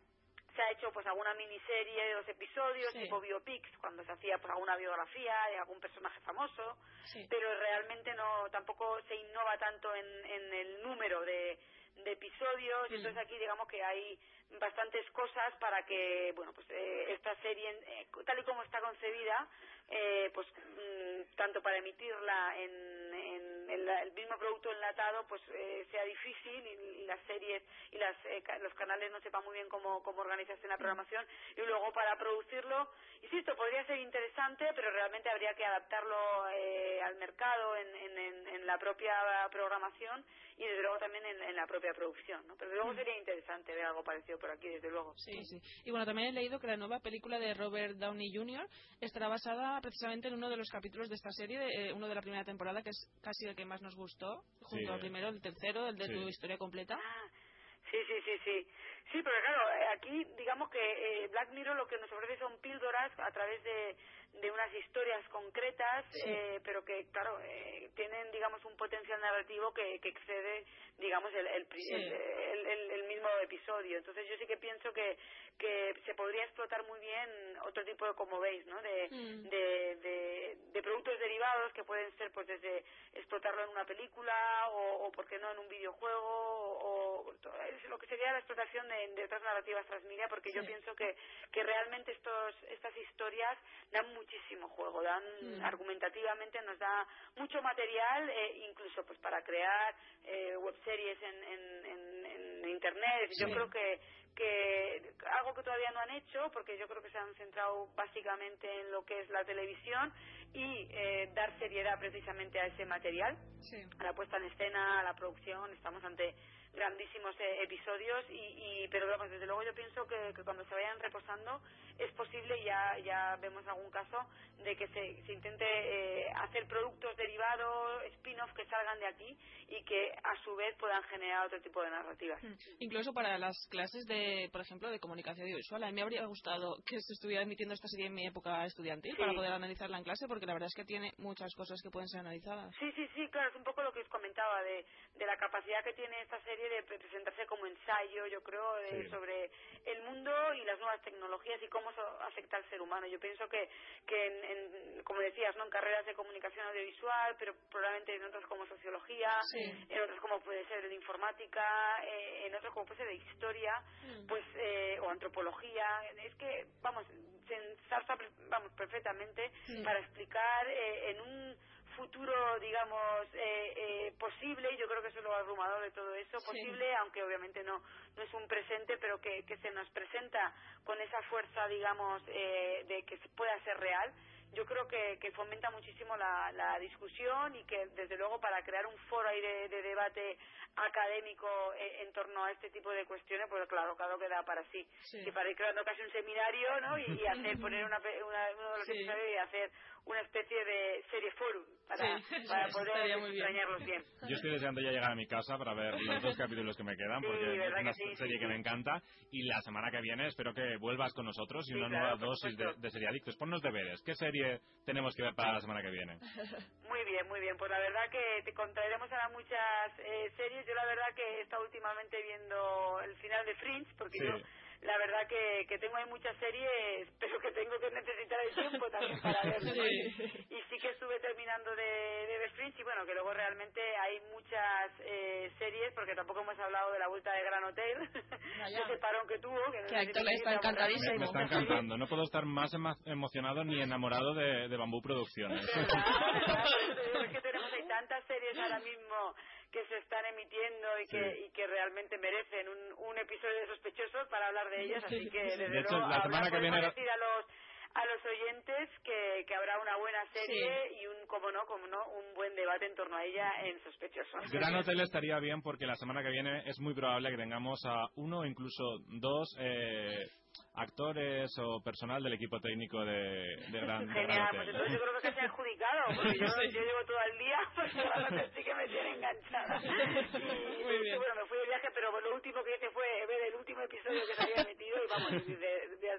se ha hecho pues alguna miniserie de dos episodios, Sí. tipo biopics, cuando se hacía pues alguna biografía de algún personaje famoso, Sí. pero realmente no tampoco se innova tanto en, en el número de, de episodios y entonces aquí digamos que hay bastantes cosas para que bueno pues eh, esta serie eh, tal y como está concebida eh, pues mm, tanto para emitirla en, en el, el mismo producto enlatado pues eh, sea difícil y, y las series y las eh, los canales no sepan muy bien cómo, cómo organizarse la programación y luego para producirlo insisto podría ser interesante pero realmente habría que adaptarlo eh, al mercado en, en, en- en la propia programación y desde luego también en, en la propia producción ¿no? pero desde luego sería interesante ver algo parecido por aquí desde luego Sí, sí. Y bueno, también he leído que la nueva película de Robert Downey Jr. estará basada precisamente en uno de los capítulos de esta serie, de, eh, uno de la primera temporada, que es casi el que más nos gustó, junto Sí. al primero, el tercero, el de Sí. tu historia completa. Sí, sí, sí, sí. Sí, pero claro, eh, aquí digamos que eh, Black Mirror lo que nos ofrece son píldoras a través de, de unas historias concretas, Sí. eh, pero que, claro, eh, tienen, digamos, un potencial narrativo que, que excede, digamos, el, el, Sí. el- el- el mismo episodio. Entonces yo sí que pienso que, que se podría explotar muy bien otro tipo de, como veis, ¿no? De, Mm. de, de, de productos derivados que pueden ser, pues, desde explotarlo en una película o, o ¿por qué no, en un videojuego o, o es lo que sería la explotación de, de otras narrativas transmedia porque yo pienso que, que realmente estos estas historias dan muchísimo juego dan Mm. argumentativamente nos da mucho material eh, incluso pues para crear eh, webseries en, en, en, en internet yo creo que que algo que todavía no han hecho porque yo creo que se han centrado básicamente en lo que es la televisión y eh, dar seriedad precisamente a ese material Sí. a la puesta en escena, a la producción, estamos ante grandísimos eh, episodios y, y pero vamos, desde luego yo pienso que, que cuando se vayan reposando es posible ya ya vemos algún caso de que se, se intente eh, hacer productos derivados, spin-off que salgan de aquí y que a su vez puedan generar otro tipo de narrativas. Mm. Incluso para las clases de, por ejemplo, de comunicación audiovisual. A mí me habría gustado que se estuviera emitiendo esta serie en mi época estudiantil Sí. para poder analizarla en clase, porque la verdad es que tiene muchas cosas que pueden ser analizadas. Sí, sí, sí, claro, es un poco lo que os comentaba de, de la capacidad que tiene esta serie de pre- presentarse como ensayo, yo creo, eh, Sí. sobre el mundo y las nuevas tecnologías y cómo eso afecta al ser humano. Yo pienso que, que en, en, como decías, ¿no? en carreras de comunicación audiovisual, pero probablemente en otras como sociología, Sí. en otras como puede ser de informática, eh, en otros como puede ser de historia, Mm. pues eh, o antropología. Es que, vamos, se ensarza, vamos, perfectamente Mm. para explicar eh, en un futuro, digamos, eh, eh, posible, yo creo que eso es lo abrumador de todo eso, Sí. posible, aunque obviamente no, no es un presente, pero que, que se nos presenta con esa fuerza, digamos, eh, de que se pueda ser real, yo creo que, que fomenta muchísimo la, la discusión y que, desde luego, para crear un foro ahí de, de debate académico eh, en torno a este tipo de cuestiones, pues claro, claro que da para sí. Sí. Y para ir creando casi un seminario, ¿no? Y, y hacer, poner una, una- uno de los Sí. episodios y hacer una especie de serie forum para, Sí, para poder bien. extrañarlos bien. Yo estoy deseando ya llegar a mi casa para ver los dos capítulos que me quedan, porque es ¿verdad una que serie que me encanta. Y la semana que viene espero que vuelvas con nosotros y una claro, nueva dosis de, de seriadictos. Ponnos deberes. ¿Qué serie tenemos que ver para la semana que viene? Muy bien, muy bien. Pues la verdad que te contaremos ahora muchas eh, series. Yo la verdad que he estado últimamente viendo el final de Fringe, porque Sí. yo la verdad que, que tengo ahí muchas series, pero que tengo que necesitar el tiempo también para verlas. Y sí que estuve terminando de, de ver Fringe y bueno, que luego realmente hay muchas eh, series, porque tampoco hemos hablado de la vuelta de Gran Hotel, ese parón que tuvo. Que no Que está encantadísimo. Me, está encantando. No puedo estar más emo- emocionado ni enamorado de, de Bambú Producciones. ¿Verdad? es que tenemos hay tantas series ahora mismo que se están emitiendo y que, y que realmente merecen un, un episodio de sospechosos para hablar de ellas, así que desde De hecho, luego la habrá- semana que podemos viene- decir a los a los oyentes que, que habrá una buena serie y un como no como no un buen debate en torno a ella en sospechosos. Gran Hotel estaría bien porque la semana que viene es muy probable que tengamos a uno o incluso dos eh, actores o personal del equipo técnico de, de Gran Genial, pues entonces yo creo que se ha adjudicado, porque yo, yo llevo todo el día, pues realmente sí que me tiene enganchada. Y, Muy bien. bueno, me fui de viaje, pero lo último que hice fue ver el último episodio que se había emitido y vamos,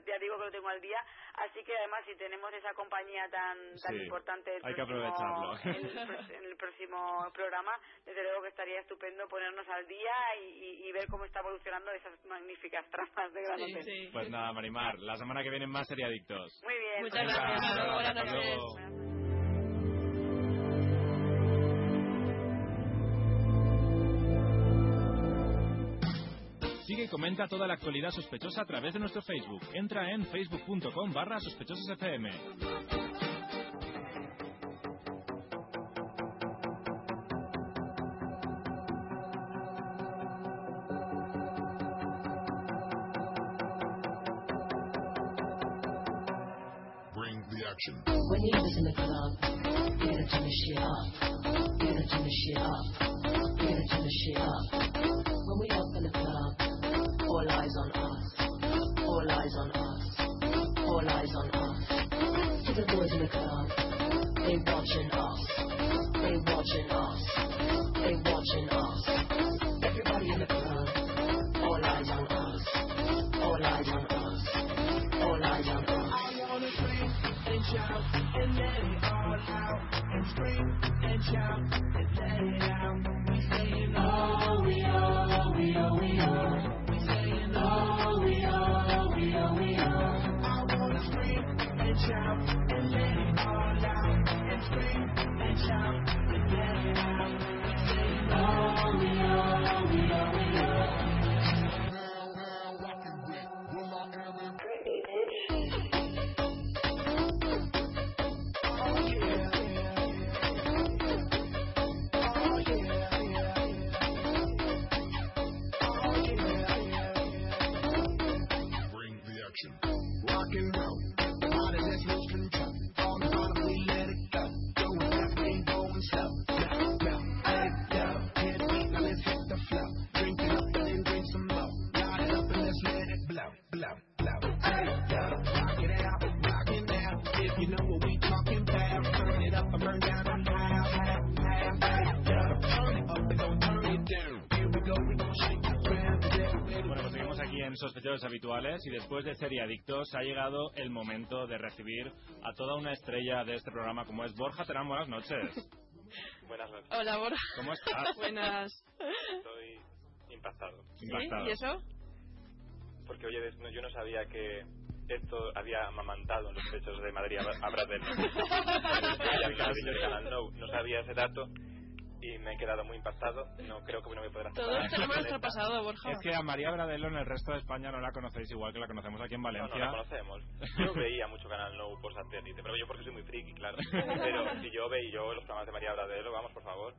ya digo que lo tengo al día. Así que además, si tenemos esa compañía tan tan Sí, importante el hay que aprovecharlo. En, el, en el próximo programa, desde luego que estaría estupendo ponernos al día y, y- y ver cómo está evolucionando esas magníficas tramas de Gran Sí, sí. Pues nada, Marimar, la semana que viene más seriadictos. Muy bien. Muchas pues gracias. Hasta Hasta Buenas noches. luego. Sigue y comenta toda la actualidad sospechosa a través de nuestro Facebook. Entra en facebook.com barra sospechososfm. Y después de Seriadictos ha llegado el momento de recibir a toda una estrella de este programa como es Borja Terán. Buenas noches. Buenas noches. Hola, Borja. ¿Cómo estás? Buenas. Estoy impactado. ¿Sí? Impactado. ¿Y eso? Porque, oye, no- yo no sabía que esto había amamantado en los pechos de Madrid a No, no sabía ese dato y me he quedado muy impactado. No creo que no me podrá Todos tenemos nuestro pasado, Borja. Es que a María Bradelo en el resto de España no la conocéis igual que la conocemos aquí en No, no Valencia. la conocemos. Yo veía mucho Canal No por satélite, pero yo porque soy muy friki, claro. Pero si yo veía yo los programas de María Bradelo, vamos, por favor.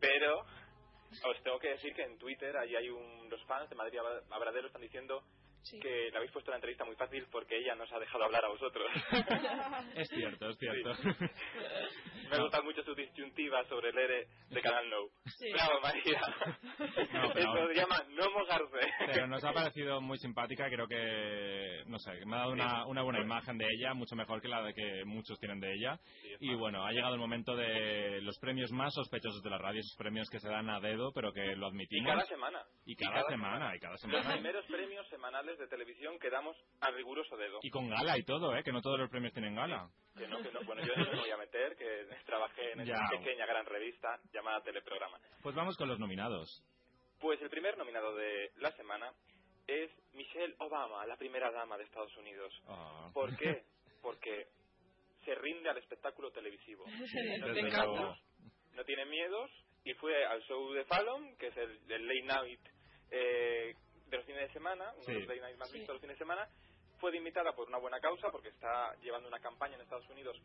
Pero os tengo que decir que en Twitter ahí hay un, los fans de Madrid a Bradelo están diciendo que le habéis puesto la entrevista muy fácil porque ella nos ha dejado hablar a vosotros. es cierto, es cierto. Me ha gustado mucho su disyuntiva sobre el ERE de Canal No. Bravo, María. No, pero Eso se llama no mojarse. Pero nos ha parecido muy simpática, creo que, no sé, me ha dado una, una buena imagen de ella, mucho mejor que la de que muchos tienen de ella. Y bueno, ha llegado el momento de los premios más sospechosos de la radio, esos premios que se dan a dedo, pero que lo Y admitimos. cada semana. Y cada semana, y cada Los semana. primeros premios semanales de televisión que damos a riguroso dedo. Y con gala y todo, ¿eh? Que no todos los premios tienen gala. Que no, que no. Bueno, yo no me voy a meter, que trabajé en esa Ya. pequeña gran revista llamada Teleprograma. Pues vamos con los nominados. Pues el primer nominado de la semana es Michelle Obama, la primera dama de Estados Unidos. Ah. ¿Por qué? Porque se rinde al espectáculo televisivo. No tiene, miedos, no tiene miedos y fue al show de Fallon, que es el, el late night eh, de los fines de semana, uno Sí. de los late night más Sí. vistos de los fines de semana. Fue invitada por una buena causa porque está llevando una campaña en Estados Unidos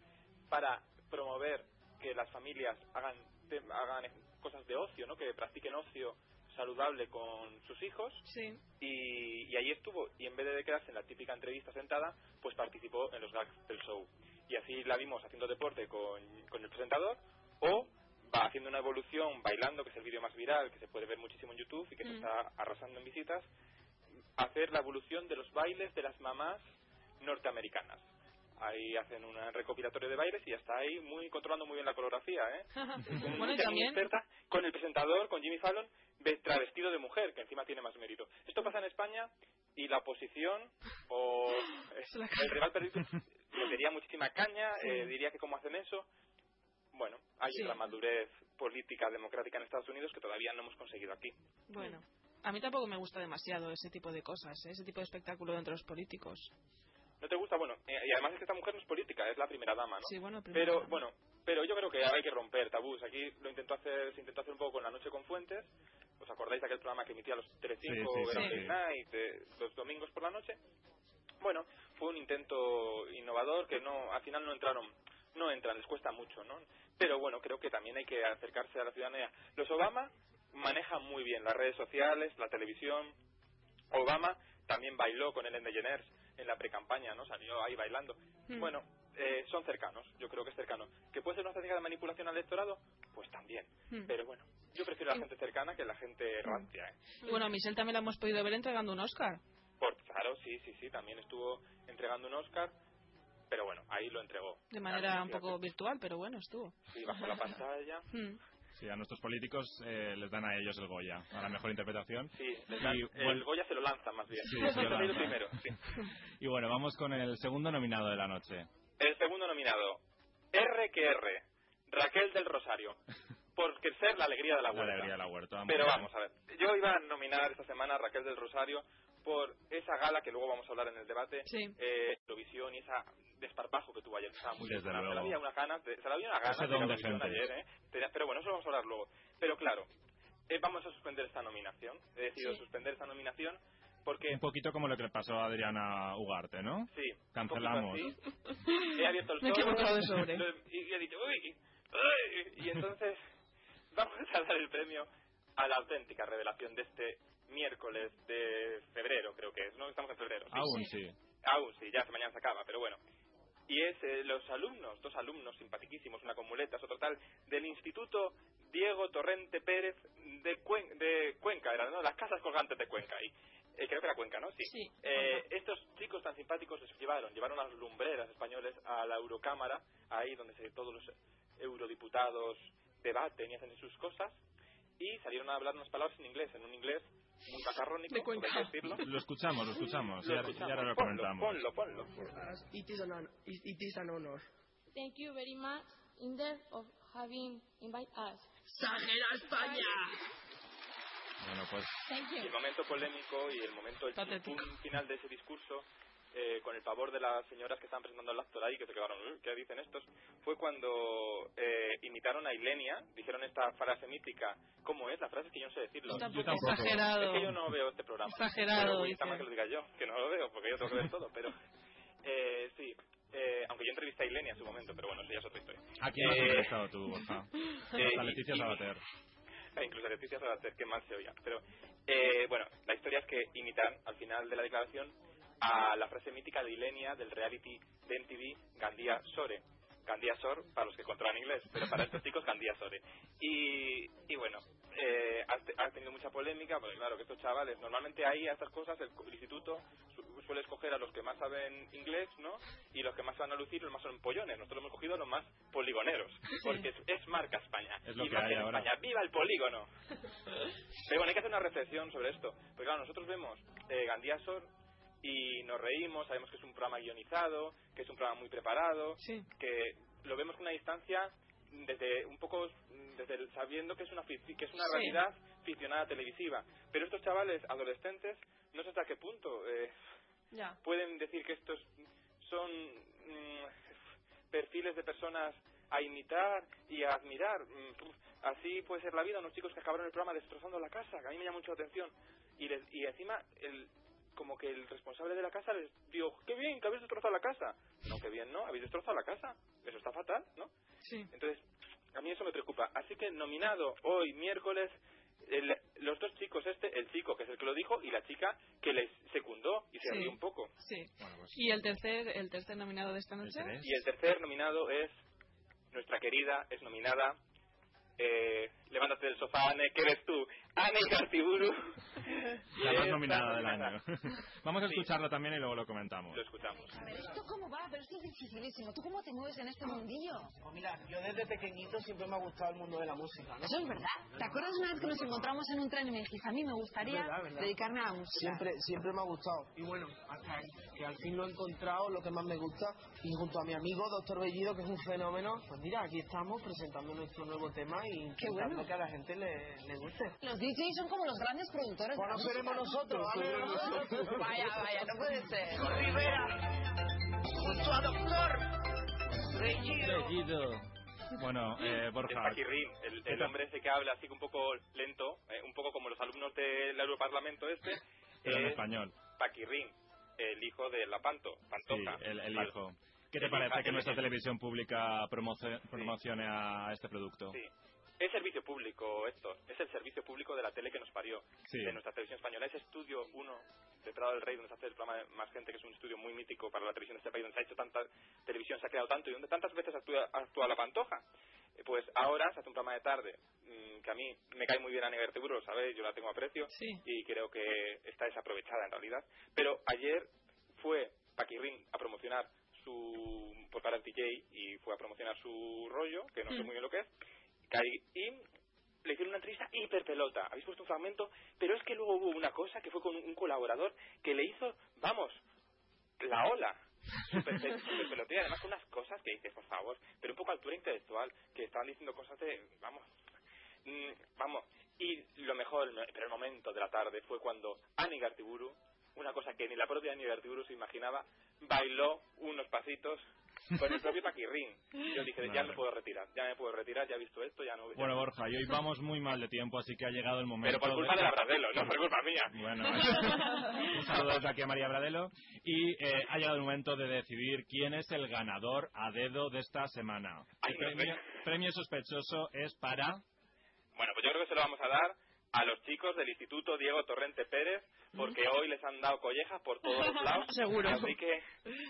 para promover que las familias hagan, te- hagan cosas de ocio, ¿no? que practiquen ocio saludable con sus hijos Sí. y, y ahí estuvo y en vez de quedarse en la típica entrevista sentada pues participó en los gags del show y así la vimos haciendo deporte con, con el presentador o va haciendo una evolución bailando que es el vídeo más viral que se puede ver muchísimo en YouTube y que se Mm. está arrasando en visitas hacer la evolución de los bailes de las mamás norteamericaas. Ahí hacen un recopilatorio de bailes y está ahí muy controlando muy bien la coreografía, ¿eh? Bueno, también- experta, con el presentador, con Jimmy Fallon, ve- travestido de mujer, que encima tiene más mérito. Esto pasa en España y la oposición o el rival perdido le daría muchísima caña, Sí. eh, diría que cómo hacen eso. Bueno, hay Sí. otra madurez política democrática en Estados Unidos que todavía no hemos conseguido aquí. Bueno, a mí tampoco me gusta demasiado ese tipo de cosas, ¿eh? ese tipo de espectáculo dentro de los políticos. ¿No te gusta? Bueno, eh, y además es que esta mujer no es política, es la primera dama, ¿no? Sí, bueno, primera Pero dama. bueno, pero yo creo que hay que romper tabús. Aquí lo intentó hacer, se intentó hacer un poco con La Noche con Fuentes. ¿Os acordáis de aquel programa que emitía los Telecinco, Sí, sí, sí. Night, eh, los domingos por la noche? Bueno, fue un intento innovador que no, al final no entraron, no entran, les cuesta mucho, ¿no? Pero bueno, creo que también hay que acercarse a la ciudadanía. Los Obama manejan muy bien las redes sociales, la televisión. Obama también bailó con Ellen DeGeneres en la precampaña, ¿no? Salió ahí bailando. Mm. Bueno, eh, son cercanos, yo creo que es cercano. ¿Que puede ser una técnica de manipulación al electorado? Pues también. Mm. Pero bueno, yo prefiero la gente cercana que la gente rancia, ¿eh? Y bueno, a Michelle también la hemos podido ver entregando un Oscar. Por, claro, sí, sí, sí, también estuvo entregando un Oscar, pero bueno, ahí lo entregó. De manera un poco virtual, pero bueno, estuvo. Sí, bajo la pantalla. Sí, a nuestros políticos eh, les dan a ellos el Goya, a la mejor interpretación. Sí, les dan- Y, el bueno, Goya se lo lanza más bien. Sí, se lo primero, sí. y bueno, vamos con el segundo nominado de la noche. El segundo nominado, R que R, Raquel del Rosario, por ser la alegría de la La huerta. alegría de la huerta. Pero vamos a ver, yo iba a nominar esta semana a Raquel del Rosario por esa gala que luego vamos a hablar en el debate, Sí. eh, Eurovisión y esa desparpajo que tuvo ayer. Estaba muy Desde bien. Se luego. había una ganas, de- se le había una ganas Ese de la Eurovisión ayer, ¿eh? Pero bueno, eso lo vamos a hablar luego. Pero claro, eh, vamos a suspender esta nominación. He decidido Sí. suspender esta nominación porque Un poquito como lo que le pasó a Adriana Ugarte, ¿no? Sí. Cancelamos. He abierto el Me he sobre, equivocado de sobre. lo- Y, y he dicho, uy, uy, y entonces vamos a dar el premio a la auténtica revelación de este miércoles de febrero, creo que es, ¿no? Estamos en febrero. sí. Aún sí. Aún sí, ya mañana se acaba, pero bueno. Y es eh, los alumnos, dos alumnos simpaticísimos, una con muletas, otro tal, del Instituto Diego Torrente Pérez de, Cuen- de Cuenca, era, ¿no? Las casas colgantes de Cuenca, ahí. Eh, creo que era Cuenca, ¿no? Sí. Sí, Eh, estos chicos tan simpáticos les llevaron, llevaron a las lumbreras españoles a la Eurocámara, ahí donde se, todos los eurodiputados debaten y hacen sus cosas, y salieron a hablar unas palabras en inglés, en un inglés muy macarrónico, De decirlo. Lo escuchamos, lo escuchamos. Lo y escuchamos. ahora lo Ponlo, comentamos. Ponlo, ponlo. It is an hon- it, is an honor. Thank you very much, Inder, of having invited us. ¡Sajera España! Bueno, pues el momento polémico y el momento, el final de ese discurso, eh, con el pavor de las señoras que estaban presentando el acto ahí, que se quedaron, "Uh, ¿qué dicen estos? Fue cuando eh, imitaron a Ilenia, dijeron esta frase mítica. ¿Cómo es? La frase es que yo no sé decirlo. Yo tampoco. Exagerado. Es que yo no veo este programa. Exagerado, Pero está mal que lo diga yo, que no lo veo, porque yo tengo que ver todo, pero... Eh, sí, eh, aunque yo entrevisté a Ilenia en su momento, pero bueno, eso ya es otra historia. ¿a quién has Eh, entrevistado tú, Borja? eh, a Leticia y- y- Sabater. E incluso Leticia Sabater, que mal se oía. Pero, eh, bueno, la historia es que imitan al final de la declaración a la frase mítica de Ilenia del reality de MTV Gandía Sore. Gandía Sor para los que controlan inglés, pero para estos chicos Gandía Sore. Y, y bueno, eh, ha, te- ha tenido mucha polémica, porque claro que estos chavales, normalmente ahí a estas cosas el, el instituto suele escoger a los que más saben inglés, ¿no? Y los que más van a lucir, los más son pollones. Nosotros hemos cogido a los más poligoneros, porque es, es marca España. Es lo y que hay ahora. España, ¡viva el polígono! Pero bueno, hay que hacer una reflexión sobre esto. Porque claro, nosotros vemos eh, Gandía Sor y nos reímos, sabemos que es un programa guionizado, que es un programa muy preparado, que lo vemos con una distancia desde un poco desde el- sabiendo que es una que es una Sí. realidad ficcionada televisiva. Pero estos chavales adolescentes no sé hasta qué punto eh, Ya. pueden decir que estos son mm, perfiles de personas a imitar y a admirar. Mm, Así puede ser la vida, unos chicos que acabaron el programa destrozando la casa, que a mí me llama mucho la atención. Y, les- y encima, el, como que el responsable de la casa les dijo, qué bien, que habéis destrozado la casa. No, qué bien, ¿no? Habéis destrozado la casa. Eso está fatal, ¿no? Sí. Entonces, a mí eso me preocupa. Así que nominado hoy, miércoles, el- los dos chicos, este, el chico que es el que lo dijo y la chica que les secundó y se Sí. rió un poco. Sí. ¿Y el tercer, el tercer nominado de esta noche? Y el tercer nominado es nuestra querida, es nominada, eh, levántate del sofá, Anne, ¿qué eres tú? Anne Gartiburu, La más nominada del año. Vamos a Sí. escucharlo también y luego lo comentamos. Lo escuchamos. A ver, ¿esto cómo va? Pero esto es dificilísimo. ¿Tú cómo te mueves en este mundillo? Pues mira, yo desde pequeñito siempre me ha gustado el mundo de la música, ¿no? Eso es verdad. ¿Te acuerdas una vez que nos encontramos en un tren y me dijiste, a mí me gustaría Verdad, verdad. dedicarme a la música? Siempre, siempre me ha gustado. Y bueno, hasta que al fin lo he encontrado, lo que más me gusta. Y junto a mi amigo, Doctor Bellido, que es un fenómeno, pues mira, aquí estamos presentando nuestro nuevo tema y Qué bueno. Que a la gente le, le guste. Los DJs son como los grandes productores Bueno, seremos nosotros, ¿vale? vaya, vaya, no puede ser. Junto a Doctor Bellido. Bueno, eh, Es Borja. Paquirrín, el, el hombre ese que habla así que un poco lento, eh, un poco como los alumnos del Europarlamento este. Pero en es español. Paquirrín, el hijo de la Panto, Sí, Pantoja. el, el Vale. hijo. ¿Qué te El parece hija- que nuestra el- televisión pública promocione a este producto? Sí. Es servicio público esto, es el servicio público de la tele que nos parió, Sí. de nuestra televisión española. Ese estudio 1 de Prado del Rey, donde se hace el programa de Más Gente, que es un estudio muy mítico para la televisión de este país, donde se ha hecho tanta televisión, se ha creado tanto y donde tantas veces actúa, actúa la Pantoja. Eh, Pues ahora se hace un programa de tarde, mm, que a mí me cae muy bien a Negertiburo, lo sabéis, yo la tengo a precio y creo que está desaprovechada en realidad. Pero ayer fue Paquirrín a promocionar su por para el DJ y fue a promocionar su rollo, que no sé Mm. muy bien lo que es, Y le hicieron una entrevista hiper pelota. Habéis puesto un fragmento, pero es que luego hubo una cosa que fue con un colaborador que le hizo, vamos, la ola. Super, pe- super pelotera, además con unas cosas que dices, por favor, pero un poco altura intelectual, que estaban diciendo cosas de, vamos, mm, vamos. Y lo mejor, pero el momento de la tarde fue cuando Ani Gartiburu, una cosa que ni la propia Ani Gartiburu se imaginaba, bailó unos pasitos con el propio Paquirrín. Yo dije, ya me puedo retirar, ya me puedo retirar, ya he visto esto, ya no... ya Bueno, no". Borja, y hoy vamos muy mal de tiempo, así que ha llegado el momento. Pero por culpa de la Bradelo, no por culpa mía. Bueno, un saludo desde aquí a María Bradelo. Y eh, ha llegado el momento de decidir quién es el ganador a dedo de esta semana. Ay, El no premio, premio sospechoso es para... Bueno, pues yo creo que se lo vamos a dar a los chicos del Instituto Diego Torrente Pérez, porque hoy les han dado collejas por todos los lados. Seguro. Así que,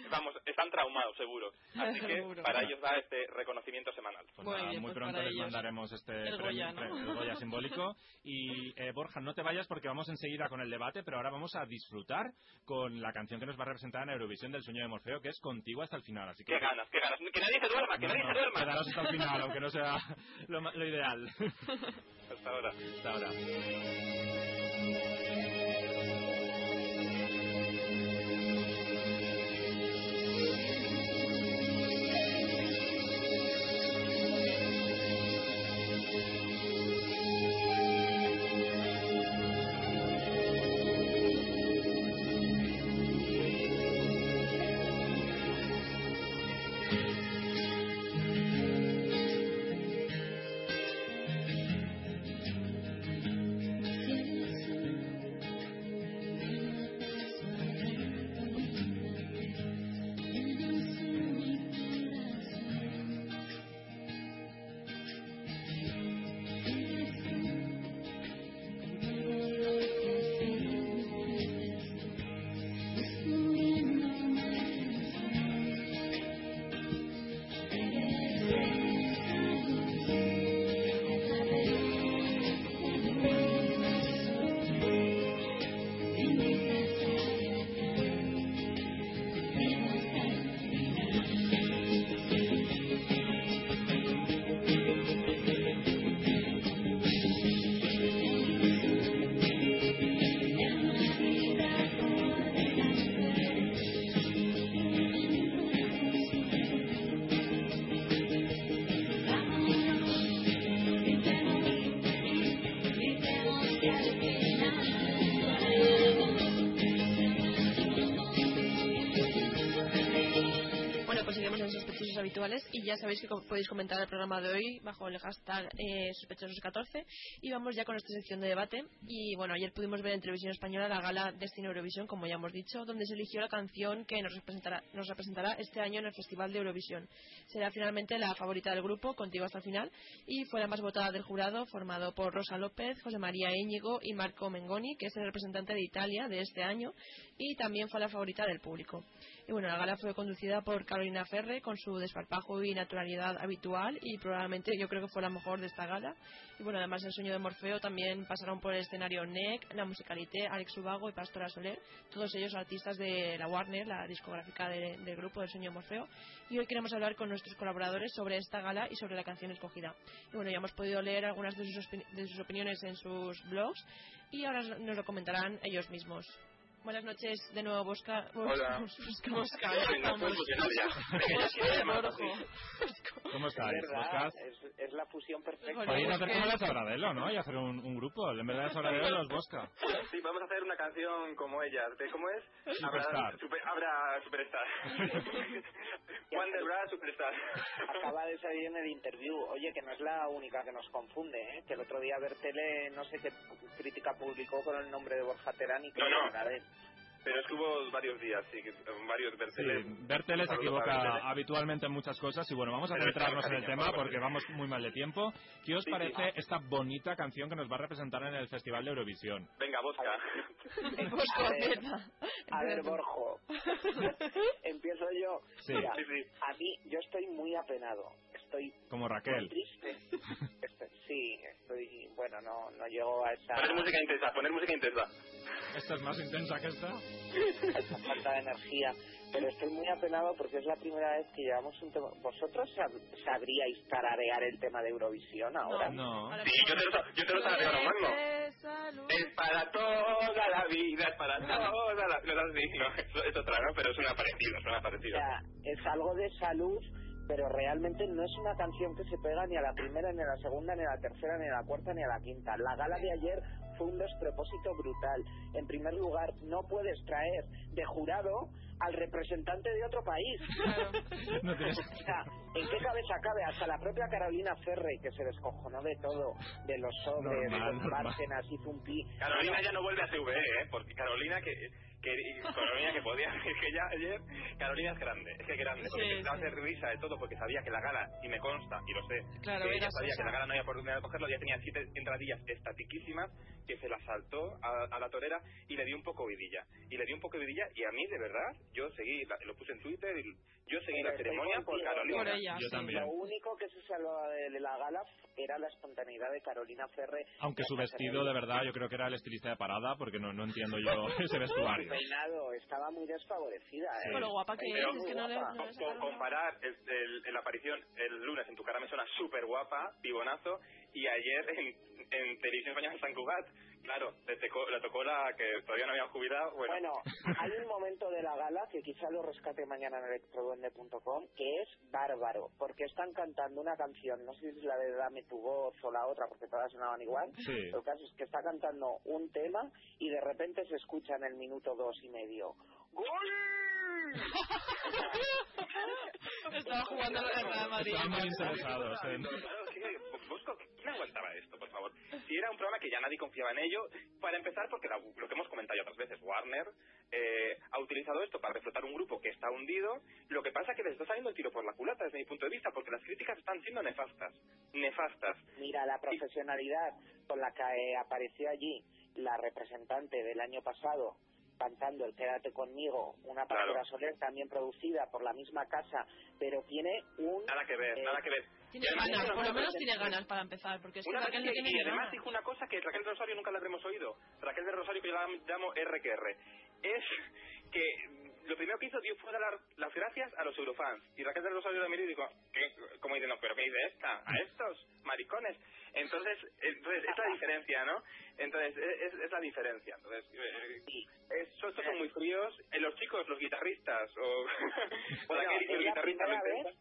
vamos, están traumados, seguro. Así que Seguro. para ellos da este reconocimiento semanal. Pues nada, muy pronto les mandaremos este El premio, Goya, ¿no? pre- el Goya simbólico. Y eh, Borja, no te vayas porque vamos enseguida con el debate, pero ahora vamos a disfrutar con la canción que nos va a representar en Eurovisión del sueño de Morfeo, que es contigo hasta el final. Así que Qué ganas, qué ganas. Que nadie se duerma, que No, nadie no, se duerma. quedaros hasta el final, aunque no sea lo, ma- lo ideal. Hasta ahora. Hasta ahora. へえ。Ya sabéis que podéis comentar el programa de hoy bajo el hashtag eh, sospechosos14 y vamos ya con nuestra sección de debate y bueno, ayer pudimos ver en televisión española la gala Destino Eurovisión, como ya hemos dicho, donde se eligió la canción que nos representará, nos representará este año en el Festival de Eurovisión. Será finalmente la favorita del grupo, contigo hasta el final, y fue la más votada del jurado, formado por Rosa López, José María Íñigo y Marco Mengoni, que es el representante de Italia de este año, y también fue la favorita del público. Y bueno, la gala fue conducida por Carolina Ferre con su desparpajo y naturalidad habitual y probablemente yo creo que fue la mejor de esta gala. Y bueno, además el sueño de Morfeo también pasaron por el escenario NEC, la musicalité, Alex Ubago y Pastora Soler, todos ellos artistas de la Warner, la discográfica de- del grupo del sueño de Morfeo. Y hoy queremos hablar con nuestros colaboradores sobre esta gala y sobre la canción escogida. Y bueno, ya hemos podido leer algunas de sus, de sus opiniones en sus blogs y ahora nos lo comentarán ellos mismos. Buenas noches de nuevo, Bosca. Hola. Bosca, Bosca, llama así. ¿Cómo estáis, Es verdad, Boscas? es, es la fusión perfecta. Podéis hacer como las Abradelo, ¿no? Y hacer un, un grupo. En verdad es Abradelo los Bosca. Sí, vamos a hacer una canción como ellas. ¿De cómo es? Superstar. Super, habrá Superstar. Wonder Bra Superstar. Acaba de salir en el interview. Oye, que no es la única que nos confunde, ¿eh? Que el otro día Bertele, no sé qué crítica publicó con el nombre de Borja Terán y que No, no. era de él. Pero es que hubo varios días, sí, que- varios Sí, Berteles. Bertele se equivoca habitualmente en muchas cosas y bueno, vamos a centrarnos en el tema por porque vamos muy mal de tiempo. ¿Qué os Sí, sí. parece esta bonita canción que nos va a representar en el Festival de Eurovisión? Venga, Bosca. Bosca, A ver. A ver. Borjo. Empiezo yo. Sí. Mira, Sí, sí. a mí, yo estoy muy apenado. Estoy Como muy Raquel. triste. Estoy- sí, estoy, bueno, no, no llego a esa, Poner música intensa, poner música intensa. ¿Esta es más intensa que esta? esa falta de energía. Pero estoy muy apenado porque es la primera vez que llevamos un tema. ¿Vosotros sab- sabríais tararear el tema de Eurovisión ahora? No. Sí, yo te lo, yo te lo ahora mismo. Es para toda la vida, es para toda la... No, así, no, es, es otra, ¿no? Pero es una parecida, es una O sea, es algo de salud, pero realmente no es una canción que se pega ni a la primera, ni a la segunda, ni a la tercera, ni a la cuarta, ni a la quinta. La gala de ayer fue un despropósito brutal. En primer lugar, no puedes traer de jurado al representante de otro país. No tienes- O sea, ¿en qué cabeza cabe? Hasta la propia Carolina Ferre, que se descojonó de todo, de los sobres, de Normal, los normal. Bárcenas, hizo un pi. Carolina ya no vuelve a CVE, ¿eh? Porque Carolina que... que Carolina que podía es que ya ayer Carolina es grande es que es grande porque Sí, empezaba sí. risa de todo porque sabía que la gala y me consta y lo sé Claro, que ella sabía que la gala no había oportunidad de cogerlo ya tenía siete entradillas estatiquísimas que se las saltó a, a la torera y le dio un poco vidilla y le dio un poco vidilla y a mí de verdad yo seguí la- lo puse en Twitter y yo seguí Pero la ceremonia por Carolina Por ella, Yo sí. también. Lo único que se salvaba de la gala era la espontaneidad de Carolina Ferre. Aunque su vestido de verdad yo creo que era el estilista de parada porque no, no entiendo yo ese vestuario. Peinado estaba muy desfavorecida, ¿eh? Pero guapa que Pero es, es que no le, guapa. no le Com- sacaron nada. comparar el, el- la aparición el lunes en tu cara me suena súper guapa, pibonazo, y ayer en, en Televisión Española en San Cugat, claro, le, tocó- le tocó la que todavía no habían jubilado, bueno, Bueno, hay un momento de la gala que quizá lo rescate mañana en electroduende.com que es bárbaro, porque están cantando una canción, no sé si es la de Dame tu voz o la otra, porque todas sonaban igual. Sí. Lo caso es que está cantando un tema y de repente se escucha en el minuto dos y medio. ¡Gol! Estaba jugando el Real Madrid. Estaban muy interesados ¿qué- Bosco, ¿quién aguantaba esto, por favor? Si era un programa que ya nadie confiaba en ello, para empezar, porque la- lo que hemos comentado ya otras veces, Warner eh, ha utilizado esto para reflotar un grupo que está hundido, lo que pasa es que les está saliendo el tiro por la culata desde mi punto de vista, porque las críticas están siendo nefastas, nefastas. Mira la profesionalidad con la que eh, apareció allí la representante del año pasado cantando el Quédate conmigo, una Claro. pastora Soler también producida por la misma casa, pero tiene un Nada que ver, Eh, nada que ver. Tiene además ganas, por lo menos tiene ganas para empezar, porque es que Una Raquel no que- tiene y además ganas. dijo una cosa que Raquel de Rosario nunca la habremos oído. Raquel de Rosario, que yo la llamo RQR. Es que lo primero que hizo dio fue dar las gracias a los eurofans. Y Raquel de Rosario miró y dijo, ¿qué? ¿cómo dice? No, pero ¿qué dice esta? A estos maricones. Entonces, entonces es la diferencia, ¿no? Entonces, es, es la diferencia. Entonces, es- estos son muy fríos. Los chicos, los guitarristas, o, la guitarrista primera lo vez,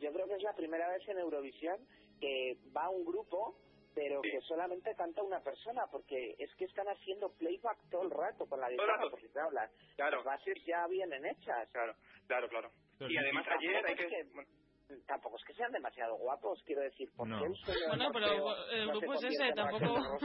yo creo que es la primera vez en Eurovisión que va un grupo pero que solamente canta una persona porque es que están haciendo playback todo el rato con la guitarra porque claro, las, Claro. las bases ya vienen hechas. Claro, claro, claro. Pero Y además ayer hay es que... que- tampoco es que sean demasiado guapos quiero decir porque No. Bueno, pero el no grupo es ese, tampoco-.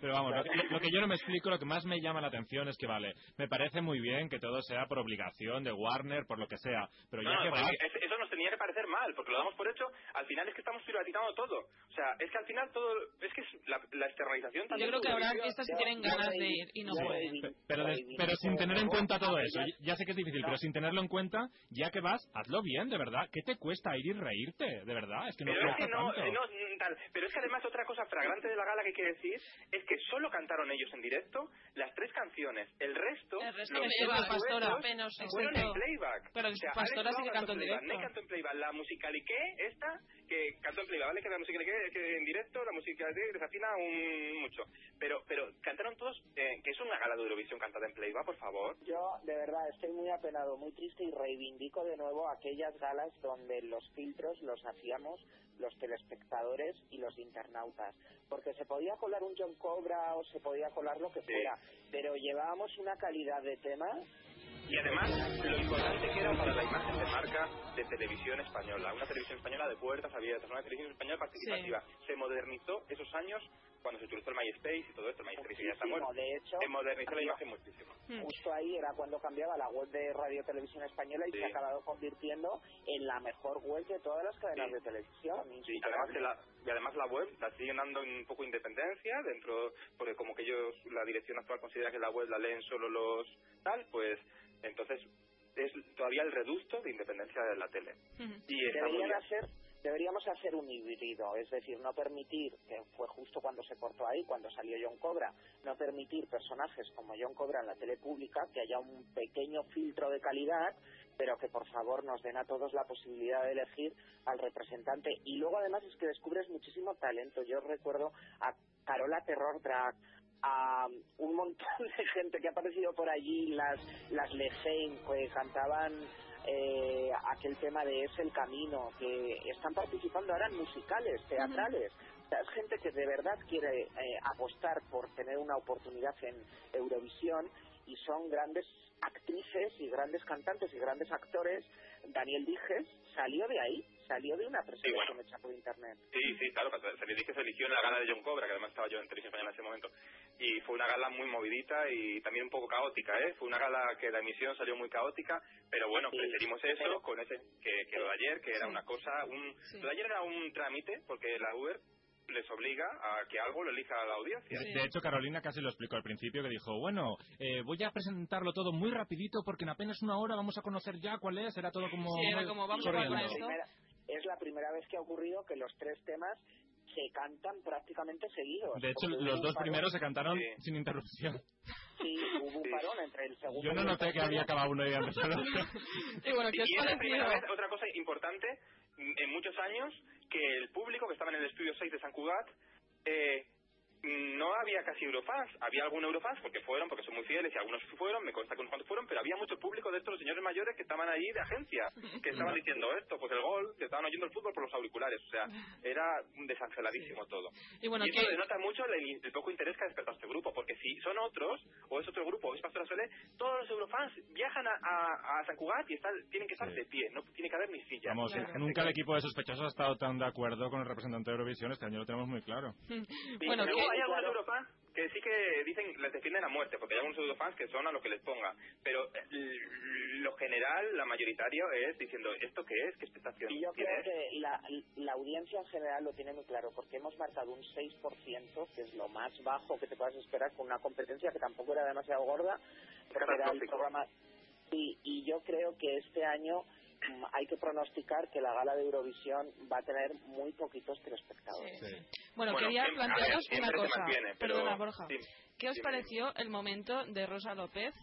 Pero vamos, lo, que- lo que yo no me explico, lo que más me llama la atención es que, vale, me parece muy bien que todo sea por obligación de Warner, por lo que sea, pero ya No, que pues va... eso nos tenía que parecer mal, porque lo damos por hecho, al final es que estamos privatizando todo. O sea, es que al final todo, es que es la, la externalización Yo también... creo que habrá artistas que tienen ganas de ir y no pueden. Pe- Pero, pero sin tener en cuenta todo eso, ya sé que es difícil, pero sin tenerlo en cuenta, ya que vas, hazlo bien, de verdad. ¿Qué te cuesta ir y reírte? De verdad, es que no Pero es que no, tanto. eh, no, mm, tal. Pero es que además otra cosa flagrante de la gala que que decir es que solo cantaron ellos en directo las tres canciones. El resto, El resto los de Pastora, penoso. fueron en playback. Pero O sea, Pastora sí que cantó en playback, directo. Ney cantó en playback. La musicaliqué, esta, que cantó en playback, ¿vale? Que la musicaliqué que en directo, la musicaliqué desafina un mucho. Pero, pero cantaron todos, eh, que es una gala de Eurovisión cantada en playback, por favor. Yo, de verdad, estoy muy apenado, muy triste y reivindico de nuevo aquellas galas donde los filtros los hacíamos los telespectadores y los internautas. Porque se podía colar un John Cobra o se podía colar lo que fuera, pero llevábamos una calidad de temas Y además, lo importante que era para la imagen de marca de televisión española, una televisión española de puertas abiertas, una televisión española participativa. Se modernizó esos años cuando se utilizó el MySpace y todo esto, el MySpace que ya está Muchísimo, muerto. de hecho, se modernizó la imagen muchísimo. Justo ahí era cuando cambiaba la web de Radio Televisión Española y Sí. se ha acabado convirtiendo en la mejor web de todas las cadenas Sí. de televisión. Sí, además que la, y además la web la siguen dando un poco independencia dentro, porque como que ellos, la dirección actual considera que la web la leen solo los tal, pues entonces es todavía el reducto de independencia de la tele. Y está muy Deberían hacer, deberíamos hacer un híbrido, es decir, no permitir, que fue justo cuando se cortó ahí, cuando salió John Cobra, no permitir personajes como John Cobra en la tele pública, que haya un pequeño filtro de calidad, pero que por favor nos den a todos la posibilidad de elegir al representante. Y luego además es que descubres muchísimo talento. Yo recuerdo a Carola Terror Drag, a un montón de gente que ha aparecido por allí, las, las Lejein, que cantaban eh, aquel tema de Es el Camino, que están participando ahora en musicales, teatrales. O sea, es gente que de verdad quiere eh, apostar por tener una oportunidad en Eurovisión y son grandes actrices y grandes cantantes y grandes actores. Daniel Dijes salió de ahí, salió de una presentación hecha por internet. Sí, sí, claro, se le dije que se eligió en la gala de John Cobra, que además estaba yo en Televisión Española en ese momento. Y fue una gala muy movidita y también un poco caótica, ¿eh? Fue una gala que la emisión salió muy caótica, pero bueno, preferimos eso pero- con ese que, que lo de ayer, que era una cosa, un, lo de ayer era un trámite, porque la Uber les obliga a que algo lo elija la audiencia. De, de hecho, Carolina casi lo explicó al principio, que dijo, bueno, eh, voy a presentarlo todo muy rapidito porque en apenas una hora vamos a conocer ya cuál es, era todo como... Sí, era como, vamos a es la primera vez que ha ocurrido que los tres temas se cantan prácticamente seguidos. De hecho, los dos parón- primeros se cantaron sin interrupción. Sí, hubo un parón entre el segundo Yo no noté que había acabado uno y había empezado otro. Y bueno, ¿qué os Y es la primera vez, otra cosa importante, en muchos años, que el público que estaba en el estudio 6 de San Cugat eh, no había casi eurofans. Había algún eurofans porque fueron, porque son muy fieles y algunos fueron, me consta que unos cuantos fueron, pero había mucho público de estos señores mayores que estaban ahí de agencia, que estaban diciendo esto, pues el gol, que estaban oyendo el fútbol por los auriculares. O sea, era desangeladísimo todo. Y bueno, eso ¿qué- denota mucho el, el poco interés que ha despertado este grupo, porque si son otros, o es otro grupo, o es Pastora Solé, todos los eurofans viajan a, a, a San Cugat y están, tienen que estar de pie, no tiene que haber ni silla. Vamos, nunca el equipo de sospechosos ha estado tan de acuerdo con el representante de Eurovisión, este año lo tenemos muy claro. Sí, Bueno, ¿qué- hay algunos eurofans que sí que dicen, les defienden a muerte, porque hay algunos eurofans que son a lo que les ponga. Pero eh, lo general, la mayoritario, es diciendo, ¿esto qué es? ¿Qué expectación Y yo creo que la, la audiencia en general lo tiene muy claro, porque hemos marcado un 6%, que es lo más bajo que te puedas esperar con una competencia que tampoco era demasiado gorda, porque era el programa. Y, y yo creo que este año hay que pronosticar que la gala de Eurovisión va a tener muy poquitos telespectadores. Bueno, Bueno, quería ver, plantearos una cosa. mantiene, pero- Perdona, Borja. sí, ¿Qué os pareció el momento de Rosa López?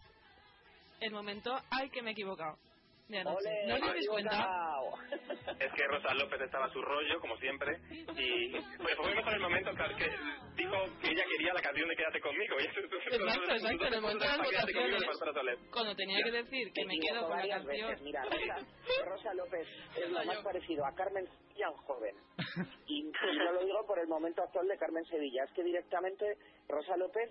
El momento, ay, que me he equivocado. De anoche. ¡Ole, ¿No os cuenta? Es que Rosa López estaba a su rollo, como siempre, y pues fue mejor el momento claro, que dijo que ella quería la canción de Quédate conmigo. Y eso- Exacto, exacto, en el momento de votaciones. Cuando tenía que decir que Me quedo con la varias canción. veces. Mira, Rosa, Rosa López es lo más parecido a Carmen Sevilla en joven. Y no lo digo por el momento actual de Carmen Sevilla, es que directamente Rosa López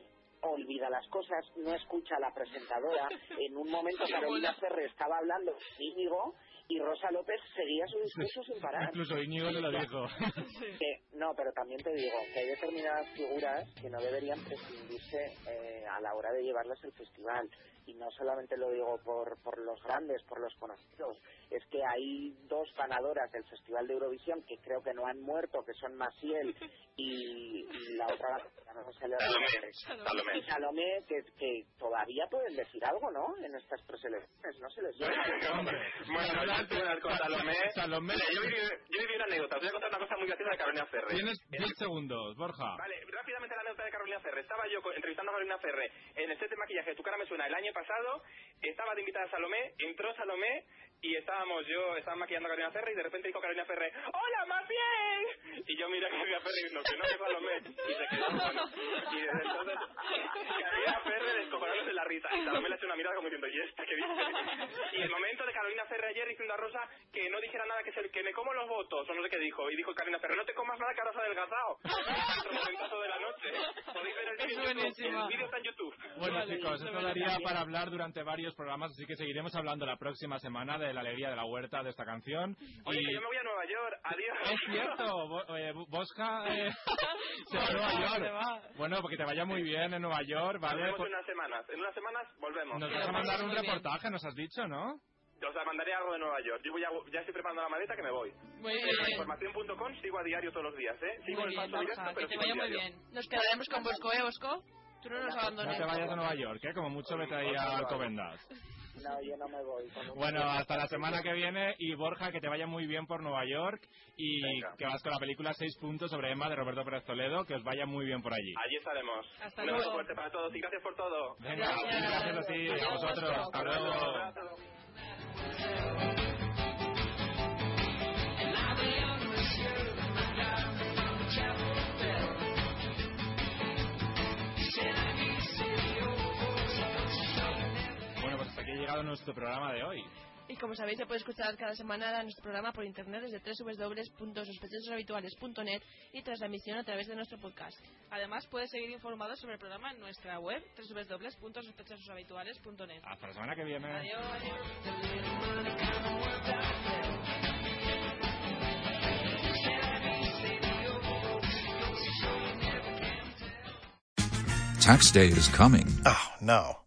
olvida las cosas, no escucha a la presentadora. En un momento Carolina hola. Ferre estaba hablando Íñigo y Rosa López seguía su discurso sin parar. Incluso Íñigo se lo dijo. Que- no, pero también te digo que hay determinadas figuras que no deberían prescindirse eh, a la hora de llevarlas al festival. Y no solamente lo digo por, por los grandes, por los conocidos. Es que hay dos ganadoras del Festival de Eurovisión que creo que no han muerto, que son Maciel y, y la otra, no nombre. Salomé. Y Salomé, que, que todavía pueden decir algo, ¿no? En estas preselecciones, no se les. Bueno, con Salomé. Salomé. Mira, yo viví, yo viví una anécdota. Os voy a contar una cosa muy graciosa de Carolina Ferre. Tienes 10 segundos, Borja. Vale, rápidamente la anécdota de Carolina Ferre. Estaba yo entrevistando a Carolina Ferre en el set de maquillaje Tu cara me suena el año pasado. Estaba de invitada Salomé, entró Salomé y estábamos yo, estaba maquillando a Carolina Ferre y de repente dijo Carolina Ferre, ¡Hola, más bien! Y yo miré a Carolina Ferre y no, que no que es Salomé. Y se quedó, bueno. Y desde entonces, Carolina Ferre descojonándose la risa. Y Salomé le hace una mirada como diciendo, ¿y esta qué dice? Y el momento de Carolina Ferre ayer diciendo a Rosa que no dijera nada, que, se, que me como los votos, o no sé qué dijo. Y dijo Carolina Ferre, no te comas nada que ahora has adelgazado. Otro momentazo de la noche. Podéis ver el vídeo en YouTube. El vídeo está en YouTube. Bueno, chicos, esto daría para hablar durante varios programas, así que seguiremos hablando la próxima semana de la alegría de la huerta de esta canción. Oye, y que yo me voy a Nueva York. Adiós. es cierto, Bo- eh, Bosca eh, se va a Nueva York. Bueno, porque te vaya muy bien en Nueva York, Nos ¿vale? vemos Pues en unas semanas. En unas semanas volvemos. nos vas a mandar un reportaje, nos has dicho, ¿no? Os mandaré algo de Nueva York. Yo voy a- ya estoy preparando la maleta que me voy. Muy En bien. información.com sigo a diario todos los días, ¿eh? Sigo Muy el bien, paso directo, pero que te vaya muy diario. bien. Nos quedaremos con Bosco, ¿eh, Bosco? Tú no nos No abandones. te vayas a Nueva York, ¿eh? Como mucho vete ahí a Alcobendas. No, yo no me voy. Bueno, hasta la semana que viene y Borja, que te vaya muy bien por Nueva York y Venga. que vas con la película 6 puntos sobre Emma de Roberto Pérez Toledo, que os vaya muy bien por allí. Allí estaremos. Hasta Un abrazo fuerte para todos y gracias por todo. Venga, gracias a ti, a vosotros, hasta luego. Llegado nuestro programa de hoy. Y como sabéis, se puede escuchar cada semana nuestro programa por internet desde www.sospechososhabituales.net y tras la emisión a través de nuestro podcast. Además, puedes seguir informado sobre el programa en nuestra web www.sospechososhabituales.net. Hasta la semana que viene. Adiós. Tax day is coming. Oh, no.